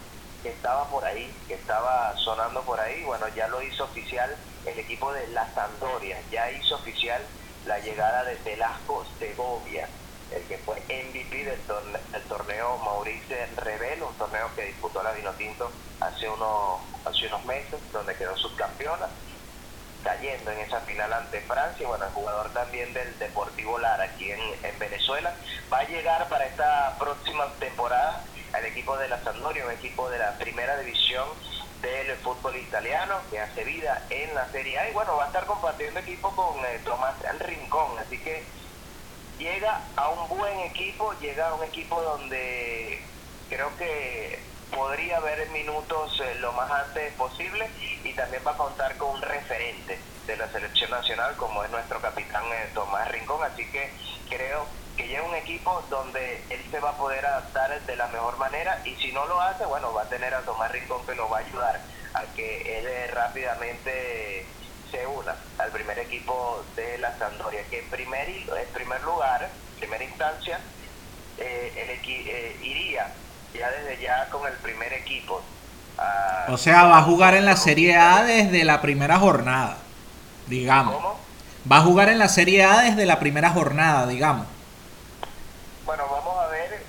S2: que estaba por ahí que estaba sonando por ahí bueno ya lo hizo oficial el equipo de la Sampdoria ya hizo oficial la llegada de Velasco Segovia el que fue MVP del torneo, del torneo Mauricio Revelo, un torneo que disputó la Vinotinto hace unos, hace unos meses, donde quedó subcampeona, cayendo en esa final ante Francia. Bueno, el jugador también del Deportivo Lara aquí en, en Venezuela va a llegar para esta próxima temporada al equipo de la Sampdoria, un equipo de la primera división del fútbol italiano que hace vida en la Serie A y bueno, va a estar compartiendo equipo con eh, Tomás Rincón, así que llega a un buen equipo, llega a un equipo donde creo que podría haber minutos eh, lo más antes posible y también va a contar con un referente de la selección nacional como es nuestro capitán eh, Tomás Rincón, así que creo que llega un equipo donde él se va a poder adaptar de la mejor manera y si no lo hace, bueno, va a tener a Tomás Rincón que lo va a ayudar a que él eh, rápidamente una al primer equipo de la Sampdoria, que en primer, en primer lugar, primera instancia, eh, el eh, iría ya desde ya con el primer equipo.
S1: o sea, va a jugar en la Serie A desde la primera jornada, digamos. ¿Cómo? Va a jugar en la Serie A desde la primera jornada, digamos.
S2: Bueno, vamos a ver.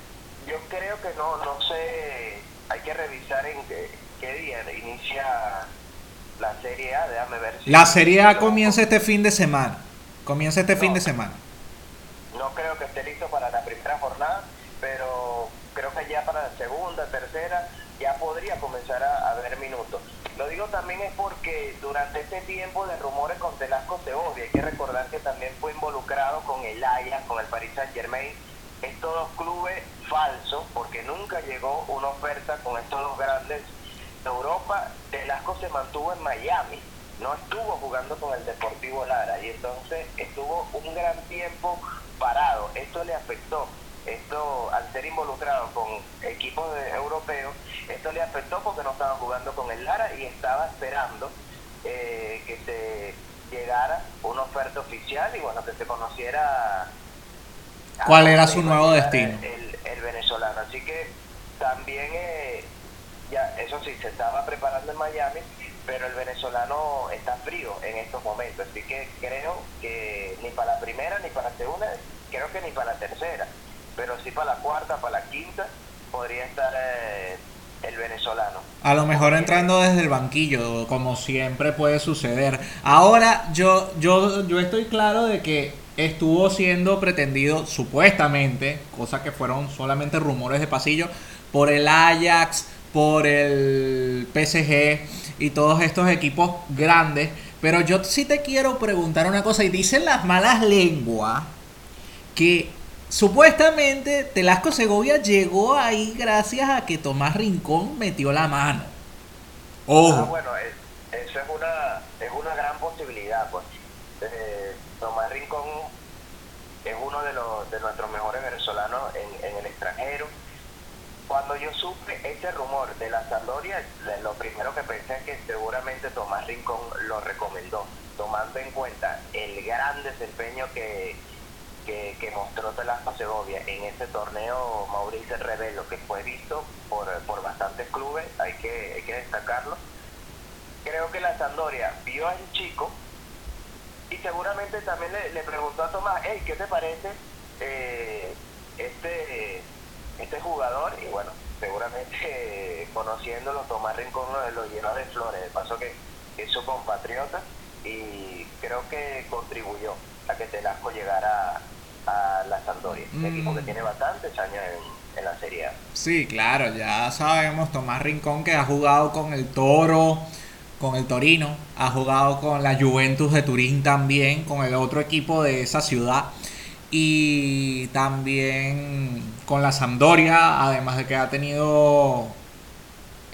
S2: Yo creo que no, no sé. Hay que revisar en qué, día inicia la Serie A. Déjame ver.
S1: Si la Serie A comienza este fin de semana. Comienza este fin de semana.
S2: No creo que esté listo para la primera jornada, pero creo que ya para la segunda, tercera, ya podría comenzar a, a ver minutos. Lo digo también es porque durante este tiempo de rumores con Telasco Segovia, hay que recordar que también fue involucrado con el Ajax, con el Paris Saint Germain, estos dos clubes falsos, porque nunca llegó una oferta con estos dos grandes de Europa. Telasco se mantuvo en Miami, no estuvo jugando con el Deportivo Lara y entonces estuvo un gran tiempo parado. Esto le afectó esto al ser involucrado con equipos europeos, esto le afectó porque no estaba jugando con el Lara y estaba esperando eh, que se llegara una oferta oficial y bueno, que se conociera
S1: cuál era su nuevo destino.
S2: El, el, venezolano. Así que también, eh, ya eso sí, se estaba preparando en Miami, pero el venezolano está frío en estos momentos. Así que creo que ni para la primera ni para la segunda, creo que ni para la tercera pero sí para la cuarta, para la quinta, podría estar eh, el venezolano.
S1: A lo mejor entrando desde el banquillo, como siempre puede suceder. Ahora yo, yo, yo estoy claro de que estuvo siendo pretendido supuestamente, cosa que fueron solamente rumores de pasillo, por el Ajax, por el PSG y todos estos equipos grandes. Pero yo sí te quiero preguntar una cosa, y dicen las malas lenguas que Supuestamente Telasco Segovia llegó ahí gracias a que Tomás Rincón metió la mano.
S2: Ojo. Ah, bueno, eso es una, es una gran posibilidad. Pues. Eh, Tomás Rincón es uno de, los, de nuestros mejores venezolanos en, en el extranjero. Cuando yo supe este rumor de la Sampdoria, lo primero que pensé es que seguramente Tomás Rincón lo recomendó, tomando en el gran desempeño que, que, mostró Telasco Segovia en ese torneo Mauricio Revelo, que fue visto por, por bastantes clubes, hay que, hay que destacarlo. Creo que la Sandoria vio al chico y seguramente también le, preguntó a Tomás, hey, ¿qué te parece eh, este, este jugador? Y bueno, seguramente conociéndolo, Tomás Rincón lo, llenó de flores, de paso que es su compatriota y creo que contribuyó a que Telasco llegara a la Sampdoria, un equipo que mm. tiene bastantes años en, la Serie A.
S1: Sí, claro, ya sabemos, Tomás Rincón que ha jugado con el Toro, con el Torino, ha jugado con la Juventus de Turín también, con el otro equipo de esa ciudad y también con la Sampdoria, además de que ha tenido,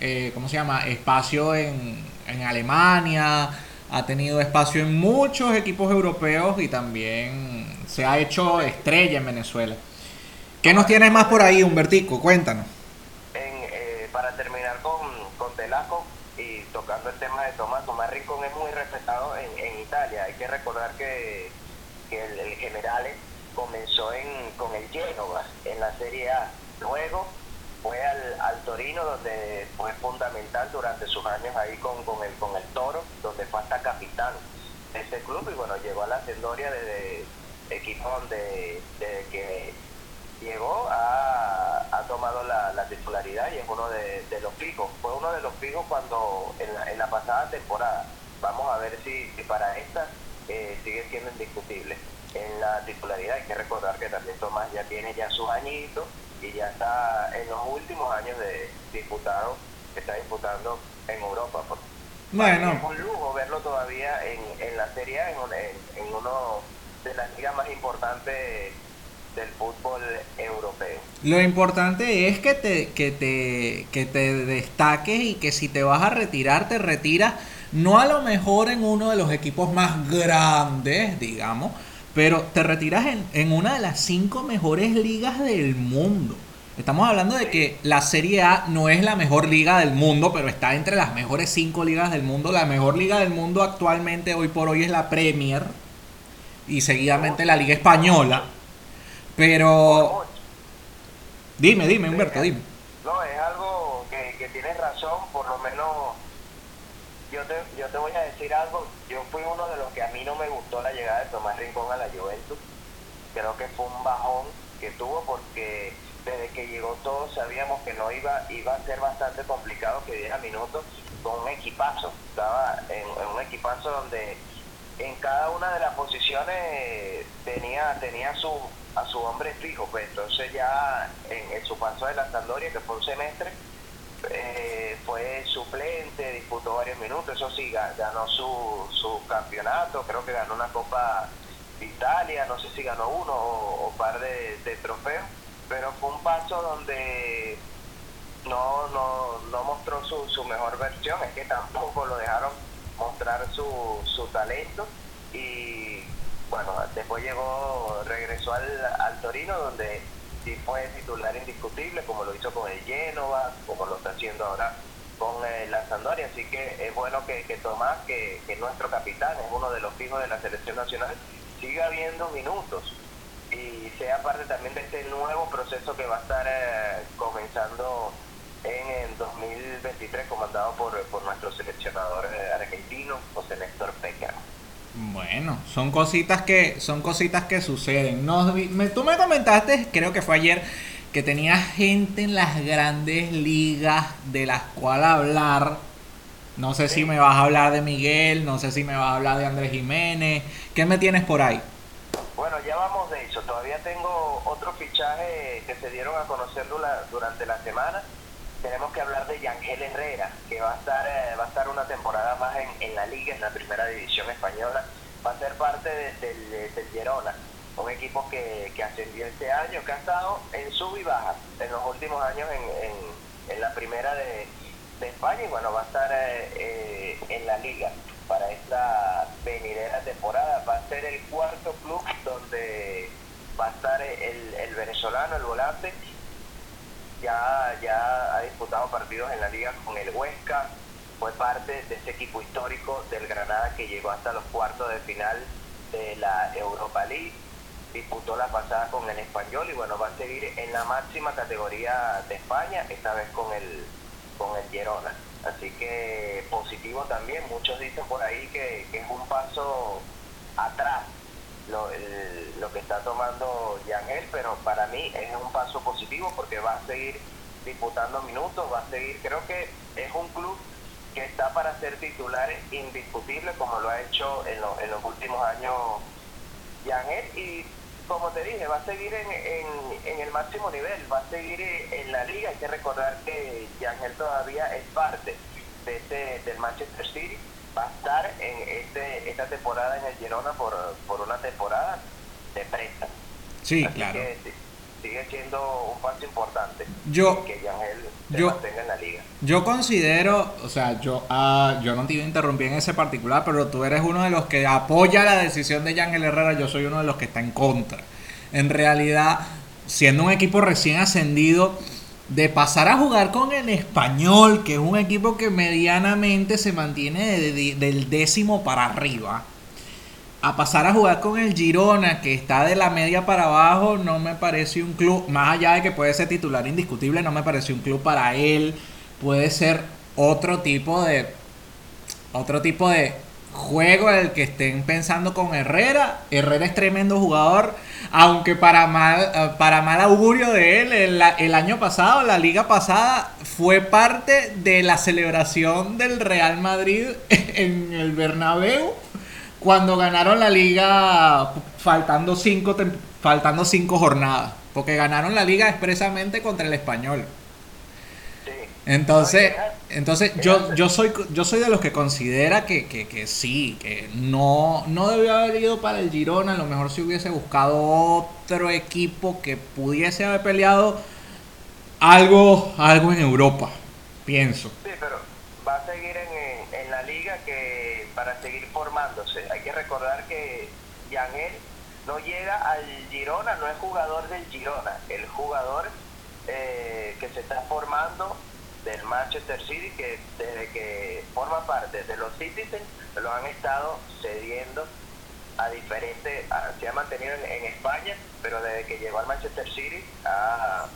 S1: eh, ¿cómo se llama?, espacio en, en Alemania, ha tenido espacio en muchos equipos europeos y también se ha hecho estrella en Venezuela. ¿Qué nos tienes más por ahí, Humbertico? Cuéntanos.
S2: Eh, para terminar con, con Telaco y tocando el tema de Tomás, Tomás Rincón es muy respetado en, Italia. Hay que recordar que, el, el Generale comenzó en, con el Genova en la Serie A. Luego fue al, al, Torino donde fue fundamental durante sus años ahí con, con, el, con el fue hasta capitán de ese club y bueno, llegó a la Sendoria desde equipo donde que llegó ha, ha tomado la, la, titularidad y es uno de, los fijos. Fue uno de los fijos cuando en la, en la pasada temporada. Vamos a ver si, si para esta eh, sigue siendo indiscutible en la titularidad. Hay que recordar que también Tomás ya tiene ya sus añitos y ya está en los últimos años de disputado, está disputando en Europa. Bueno. Es un lujo verlo todavía en, en la Serie A, en, en, en uno de las ligas más importantes del fútbol europeo.
S1: Lo importante es que te, que te, que te destaques y que si te vas a retirar, te retiras no a lo mejor en uno de los equipos más grandes, digamos, pero te retiras en, en una de las cinco mejores ligas del mundo. Estamos hablando de que la Serie A no es la mejor liga del mundo, pero está entre las mejores cinco ligas del mundo. La mejor liga del mundo actualmente, hoy por hoy, es la Premier y seguidamente la Liga Española. Pero Dime, dime, Humberto, dime.
S2: No, es algo que, que tienes razón, por lo menos yo te, yo te voy a decir algo, yo fui uno de los que a mí no me gustó la llegada de Tomás Rincón a la Juventus, creo que fue un bajón que tuvo porque desde que llegó todos sabíamos que no iba, iba a ser bastante complicado que diera minutos con un equipazo, estaba en, un equipazo donde en cada una de las posiciones tenía, tenía su, a su hombre fijo, pues. Entonces ya en, su paso de la Sandoria, que fue un semestre, eh, fue suplente, disputó varios minutos, eso sí, ganó su, su campeonato, creo que ganó una Copa de Italia, no sé si ganó uno o, un par de trofeos, pero fue un paso donde no, no, no mostró su, su mejor versión, es que tampoco lo dejaron mostrar su, su talento. Y bueno, después llegó, regresó al, al Torino donde sí fue titular indiscutible, como lo hizo con el Génova, como lo está haciendo ahora con eh, la Sampdoria, así que es bueno que, que Tomás, que, que nuestro capitán, es uno de los fijos de la selección nacional, siga viendo minutos y sea parte también de este nuevo proceso que va a estar eh, comenzando en el 2023 comandado por, por nuestro seleccionador eh, argentino José Néstor Pécaro.
S1: Bueno, son cositas que son cositas que suceden. No, me, tú me comentaste, creo que fue ayer, que tenía gente en las grandes ligas de las cuales hablar. No sé si me vas a hablar de Miguel, no sé si me vas a hablar de Andrés Jiménez. ¿Qué me tienes por ahí?
S2: Bueno, ya vamos de eso. Todavía tengo otro fichaje que se dieron a conocer durante la semana tenemos que hablar de Yangel Herrera, que va a estar eh, va a estar una temporada más en, en, la liga, en la primera división española, va a ser parte del, del Girona, un equipo que, que, ascendió este año, que ha estado en sub y baja en los últimos años en, en, en la primera de, de, España y bueno, va a estar eh, eh, en la liga para esta venidera temporada. Va a ser el cuarto club va a estar el, el venezolano, el volante, ya, ya ha disputado partidos en la liga con el Huesca, fue parte de ese equipo histórico del Granada que llegó hasta los cuartos de final de la Europa League, disputó la pasada con el español y bueno, va a seguir en la máxima categoría de España, esta vez con el, con el Girona. Así que positivo también, muchos dicen por ahí que, que es un paso atrás lo, lo que está tomando Yangel, pero para mí es un paso positivo porque va a seguir disputando minutos, va a seguir, creo que es un club que está para ser titular indiscutible como lo ha hecho en, en los últimos años Yangel y como te dije, va a seguir en, en, en, el máximo nivel, va a seguir en la liga, hay que recordar que Yangel todavía es parte de este, del Manchester City va a estar en este, esta temporada en el Girona por, por una temporada de prensa.
S1: Sí, claro.
S2: Que sigue siendo un paso importante
S1: yo,
S2: que Yangel se
S1: yo,
S2: mantenga en la liga.
S1: Yo considero, o sea, yo, uh, yo no te iba a interrumpir en ese particular, pero tú eres uno de los que apoya la decisión de Yangel Herrera, yo soy uno de los que está en contra. En realidad, siendo un equipo recién ascendido, de pasar a jugar con el español, que es un equipo que medianamente se mantiene de, de, del décimo para arriba, a pasar a jugar con el Girona, que está de la media para abajo, no me parece un club, más allá de que puede ser titular indiscutible, no me parece un club para él, puede ser otro tipo de otro tipo de juego el que estén pensando con Herrera. Herrera es tremendo jugador, aunque para mal, eh, para mal augurio de él, el, el, año pasado, la liga pasada, fue parte de la celebración del Real Madrid en el Bernabéu cuando ganaron la liga faltando cinco, faltando cinco jornadas, porque ganaron la liga expresamente contra el español. Entonces, entonces yo, yo soy yo soy de los que considera que, que, que, sí, que no, no debió haber ido para el Girona, a lo mejor si hubiese buscado otro equipo que pudiese haber peleado algo, algo en Europa, pienso.
S2: Sí, pero va a seguir en, en la liga que para seguir formándose. Hay que recordar que Yangel no llega al Girona, no es jugador Girona, el jugador eh, que se está formando del Manchester City que desde que forma parte de los Citizens lo han estado cediendo a diferentes, se ha mantenido en, España, pero desde que llegó al Manchester City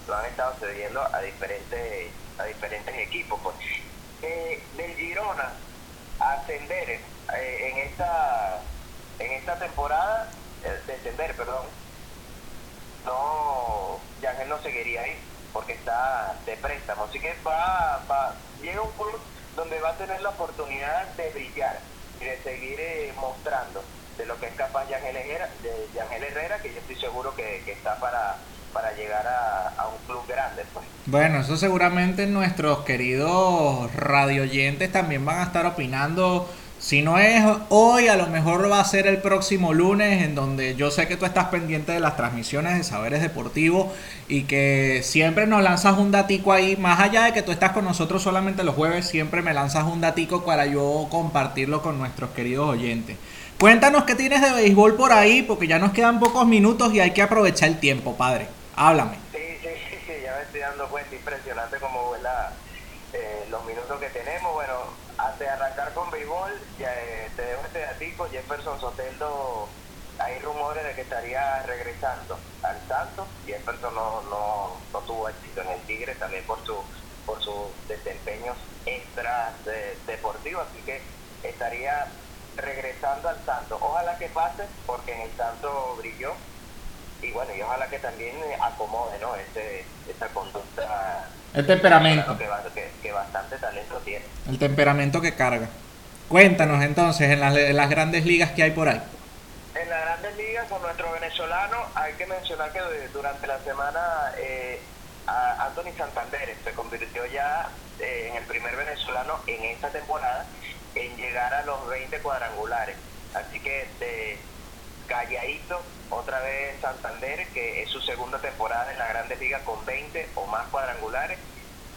S2: lo han estado cediendo a diferentes, a diferentes equipos. Pues. Eh, del Girona ascender eh, en esta en esta temporada, eh, descender, perdón, no, Yangel no seguiría ahí porque está de préstamo. Así que va, va, llega un club donde va a tener la oportunidad de brillar y de seguir eh, mostrando de lo que es capaz Yangel Herrera, de Herrera, que yo estoy seguro que, está para, para llegar a, un club grande. Pues.
S1: Bueno, eso seguramente nuestros queridos radioyentes también van a estar opinando si no es hoy, a lo mejor va a ser el próximo lunes, en donde yo sé que tú estás pendiente de las transmisiones de Saberes Deportivos y que siempre nos lanzas un datico ahí, más allá de que tú estás con nosotros solamente los jueves, siempre me lanzas un datico para yo compartirlo con nuestros queridos oyentes. Cuéntanos qué tienes de béisbol por ahí, porque ya nos quedan pocos minutos y hay que aprovechar el tiempo, padre. Háblame.
S2: Sí, sí, sí, ya me estoy dando cuenta, impresionante como la, eh, los minutos que tenemos. Bueno, antes de arrancar con béisbol, ya, eh, te dejo este datico, Jefferson Soteldo, hay rumores de que estaría regresando al Santos, Jefferson no, no, no tuvo éxito en el Tigre, también por su por sus desempeños extra deportivos, así que estaría regresando al Santos. Ojalá que pase, porque en el Santos brilló, y bueno, y ojalá que también acomode ¿no? Este, esta conducta
S1: el temperamento.
S2: Que, bastante talento tiene.
S1: El temperamento que carga. Cuéntanos entonces en las, grandes ligas que hay por ahí.
S2: En las grandes ligas con nuestro venezolano hay que mencionar que durante la semana eh, Anthony Santander se convirtió ya eh, en el primer venezolano en esta temporada en llegar a los 20 cuadrangulares. Así que de calladito otra vez Santander, que es su segunda temporada en la Grandes Ligas con 20 o más cuadrangulares,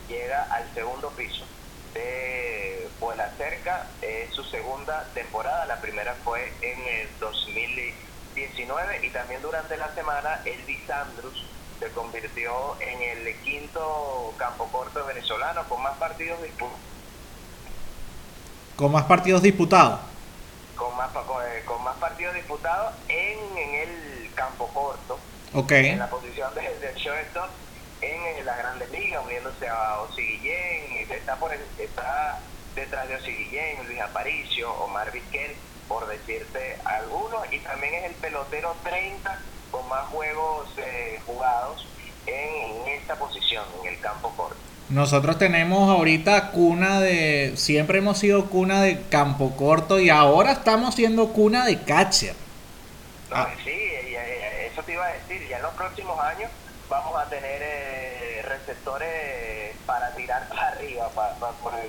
S2: llega al segundo piso de Puebla Cerca, es su segunda temporada, la primera fue en el 2019 y también durante la semana Elvis Andrus se convirtió en el quinto campo corto venezolano con más partidos disputados.
S1: Con más partidos disputados
S2: con más, eh, con más partidos disputados en, en el campo corto,
S1: okay.
S2: en la posición de, shortstop en, las grandes ligas, uniéndose a Osigillén, está, por está detrás de Osigillén, Luis Aparicio, Omar Vizquel, por decirte algunos, y también es el pelotero 30 con más juegos eh, jugados en esta posición, en el campo corto.
S1: Nosotros tenemos ahorita cuna de. Siempre hemos sido cuna de campo corto y ahora estamos siendo cuna de catcher.
S2: Ah. Sí, eso te iba a decir. Ya en los próximos años vamos a tener eh, receptores para tirar para arriba, para,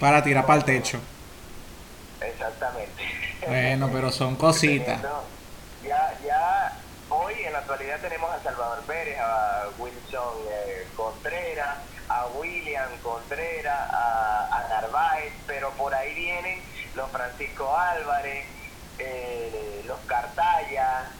S1: para tirar para el techo.
S2: Exactamente.
S1: Bueno, pero son cositas.
S2: Ya, ya hoy en la actualidad tenemos a Salvador Pérez, a Wilson eh, Contreras a William Contreras, a, Narváez, pero por ahí vienen los Francisco Álvarez, eh, los Cartaya,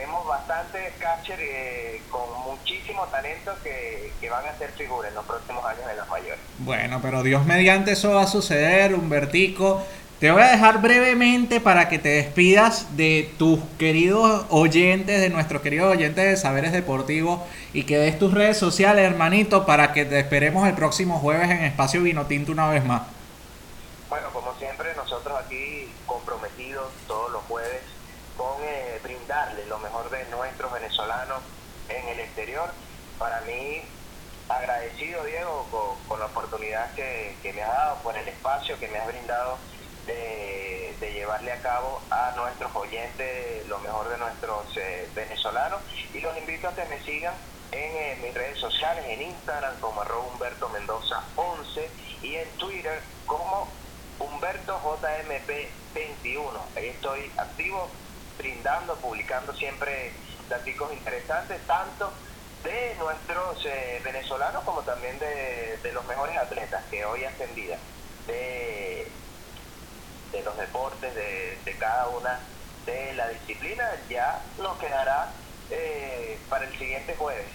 S2: tenemos bastantes catchers eh, con muchísimo talento que, van a ser figuras en los próximos años los mayores.
S1: Bueno, pero Dios mediante eso va a suceder, Humbertico. Te voy a dejar brevemente para que te despidas de tus queridos oyentes, de nuestros queridos oyentes de Saberes Deportivos y que des tus redes sociales, hermanito, para que te esperemos el próximo jueves en Espacio Vino Tinto una vez más.
S2: Bueno, como siempre, nosotros aquí comprometidos todos los jueves con eh, brindarle lo mejor de nuestros venezolanos en el exterior. Para mí, agradecido, Diego, con, la oportunidad que, que me has dado, por el espacio que me has brindado de, llevarle a cabo a nuestros oyentes lo mejor de nuestros eh, venezolanos y los invito a que me sigan en eh, mis redes sociales, en Instagram como arroba Humberto Mendoza 11 y en Twitter como Humberto JMP21. Ahí estoy activo, brindando, publicando siempre datos interesantes, tanto de nuestros eh, venezolanos como también de, de, los mejores atletas que hoy hacen vida de de los deportes, de, cada una de la disciplina, ya nos quedará eh, para el siguiente jueves.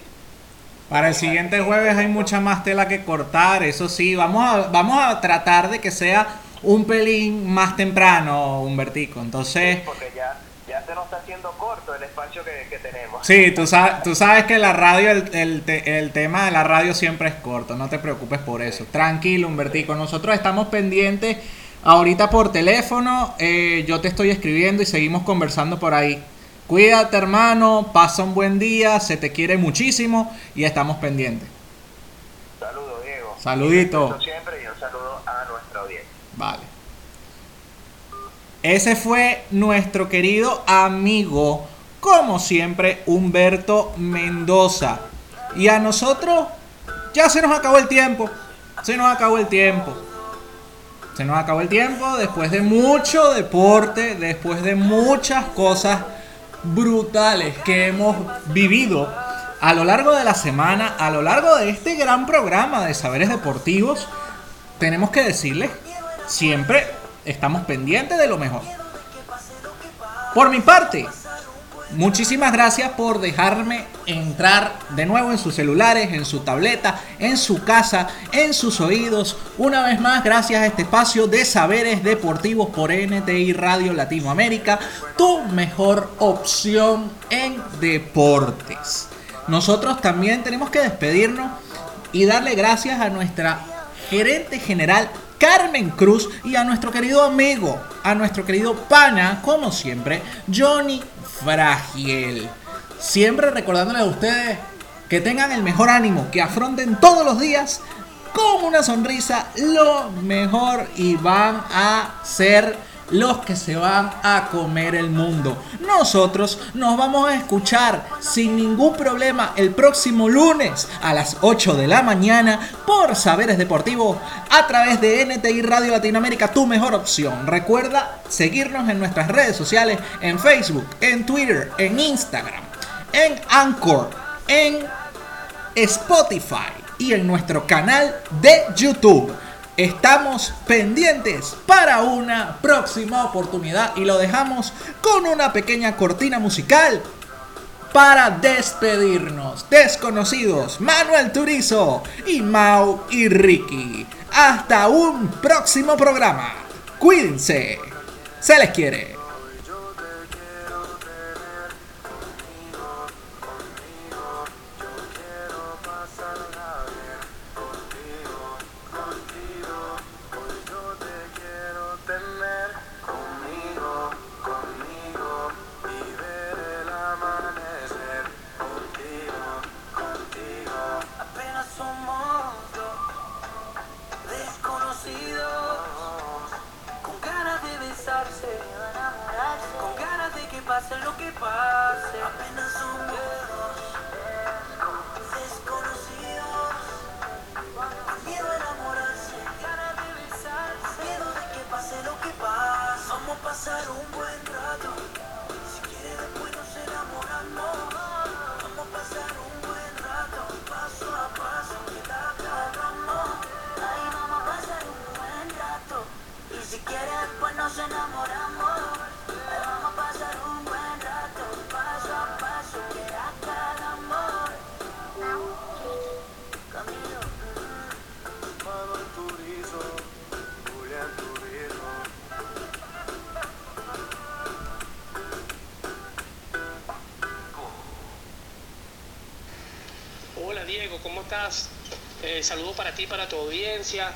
S1: Para el siguiente jueves hay mucha más tela que cortar, eso sí, vamos a, vamos a tratar de que sea un pelín más temprano, Humbertico, entonces...
S2: porque ya, se nos está haciendo corto el espacio que, que tenemos.
S1: Sí, tú sabes, tú sabes que la radio, el, el, el, tema de la radio siempre es corto, no te preocupes por eso. Tranquilo, Humbertico, nosotros estamos pendientes ahorita por teléfono, eh, yo te estoy escribiendo y seguimos conversando por ahí. Cuídate hermano, pasa un buen día, se te quiere muchísimo y estamos pendientes.
S2: Saludos Diego.
S1: Saludito.
S2: siempre y un saludo a nuestra audiencia.
S1: Vale. Ese fue nuestro querido amigo, como siempre, Humberto Mendoza. Y a nosotros ya se nos acabó el tiempo. Se nos acabó el tiempo. Se nos acabó el tiempo después de mucho deporte, después de muchas cosas brutales que hemos vivido a lo largo de la semana, a lo largo de este gran programa de saberes deportivos. Tenemos que decirles, siempre estamos pendientes de lo mejor. Por mi parte, Muchísimas gracias por dejarme entrar de nuevo en sus celulares, en su tableta, en su casa, en sus oídos. Una vez más, gracias a este espacio de saberes deportivos por NTI Radio Latinoamérica, tu mejor opción en deportes. Nosotros también tenemos que despedirnos y darle gracias a nuestra gerente general Carmen Cruz y a nuestro querido amigo, a nuestro querido pana, como siempre, Johnny Frágil. Siempre recordándole a ustedes que tengan el mejor ánimo, que afronten todos los días con una sonrisa lo mejor y van a ser los que se van a comer el mundo. Nosotros nos vamos a escuchar sin ningún problema el próximo lunes a las 8 de la mañana por Saberes Deportivos a través de NTI Radio Latinoamérica, tu mejor opción. Recuerda seguirnos en nuestras redes sociales, en Facebook, en Twitter, en Instagram, en Anchor, en Spotify y en nuestro canal de YouTube. Estamos pendientes para una próxima oportunidad y lo dejamos con una pequeña cortina musical para despedirnos. Desconocidos, Manuel Turizo y Mau y Ricky. Hasta un próximo programa. Cuídense. Se les quiere.
S3: Saludo para ti, para tu audiencia.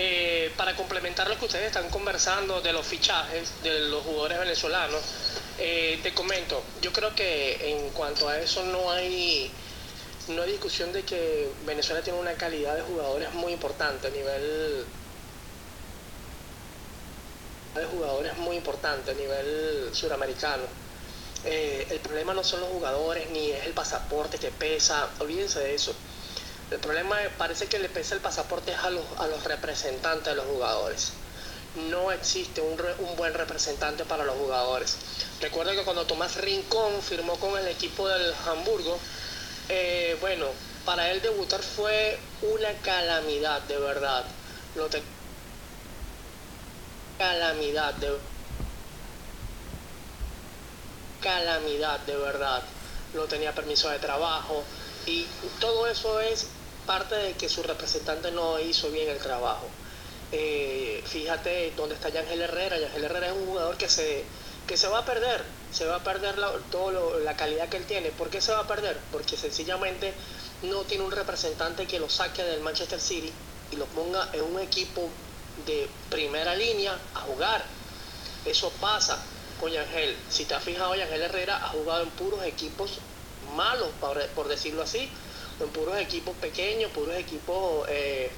S3: Eh, para complementar lo que ustedes están conversando de los fichajes de los jugadores venezolanos, eh, te comento, yo creo que en cuanto a eso no hay, no hay discusión de que Venezuela tiene una calidad de jugadores muy importante a nivel de jugadores muy importante a nivel suramericano. el problema no son los jugadores ni es el pasaporte que pesa, olvídense de eso. Problema parece que le pesa el pasaporte a los, a los representantes de los jugadores. No existe un, un buen representante para los jugadores. Recuerda que cuando Tomás Rincón firmó con el equipo del Hamburgo, eh, bueno, para él debutar fue una calamidad, de verdad. Lo Calamidad, de calamidad, de verdad. No tenía permiso de trabajo y todo eso es parte de que su representante no hizo bien el trabajo. Eh, fíjate dónde está Yangel Herrera. Yangel Herrera es un jugador que se, que se va a perder, se va a perder la, todo la calidad que él tiene. ¿Por qué se va a perder? Porque sencillamente no tiene un representante que lo saque del Manchester City y lo ponga en un equipo de primera línea a jugar. Eso pasa con Yangel. Si te has fijado, Yangel Herrera ha jugado en puros equipos malos, por, decirlo así, en puros equipos pequeños, puros equipos eh,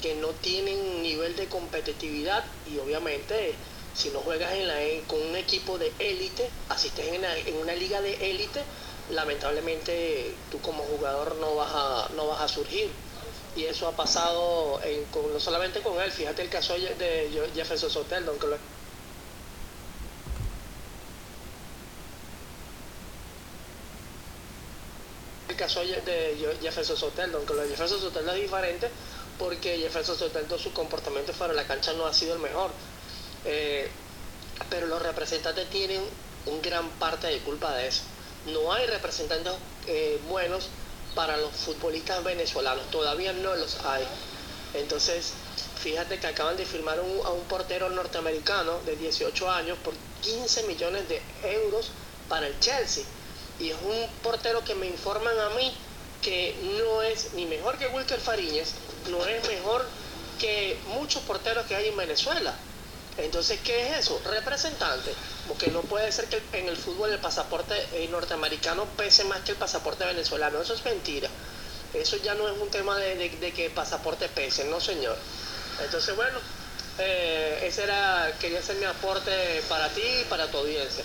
S3: que no tienen nivel de competitividad y obviamente si no juegas en la, con un equipo de élite, asistes en, en una liga de élite, lamentablemente tú como jugador no vas a, no vas a surgir. Y eso ha pasado no solamente con él, fíjate el caso de Jefferson Soteldo, aunque lo caso de Jefferson Soteldo, aunque lo de Jefferson Soteldo es diferente porque Jefferson Soteldo su comportamiento fuera de la cancha no ha sido el mejor. Eh, pero los representantes tienen un gran parte de culpa de eso. No hay representantes eh, buenos para los futbolistas venezolanos, todavía no los hay. Entonces, fíjate que acaban de firmar a un portero norteamericano de 18 años por 15 millones de euros para el Chelsea. Y es un portero que me informan a mí que no es ni mejor que Wilker Fariñez, no es mejor que muchos porteros que hay en Venezuela. Entonces, ¿qué es eso? Representante. Porque no puede ser que en el fútbol el pasaporte eh, norteamericano pese más que el pasaporte venezolano. Eso es mentira. Eso ya no es un tema de, que el pasaporte pese, no señor. Entonces, bueno, eh, ese era, quería ser mi aporte para ti y para tu audiencia.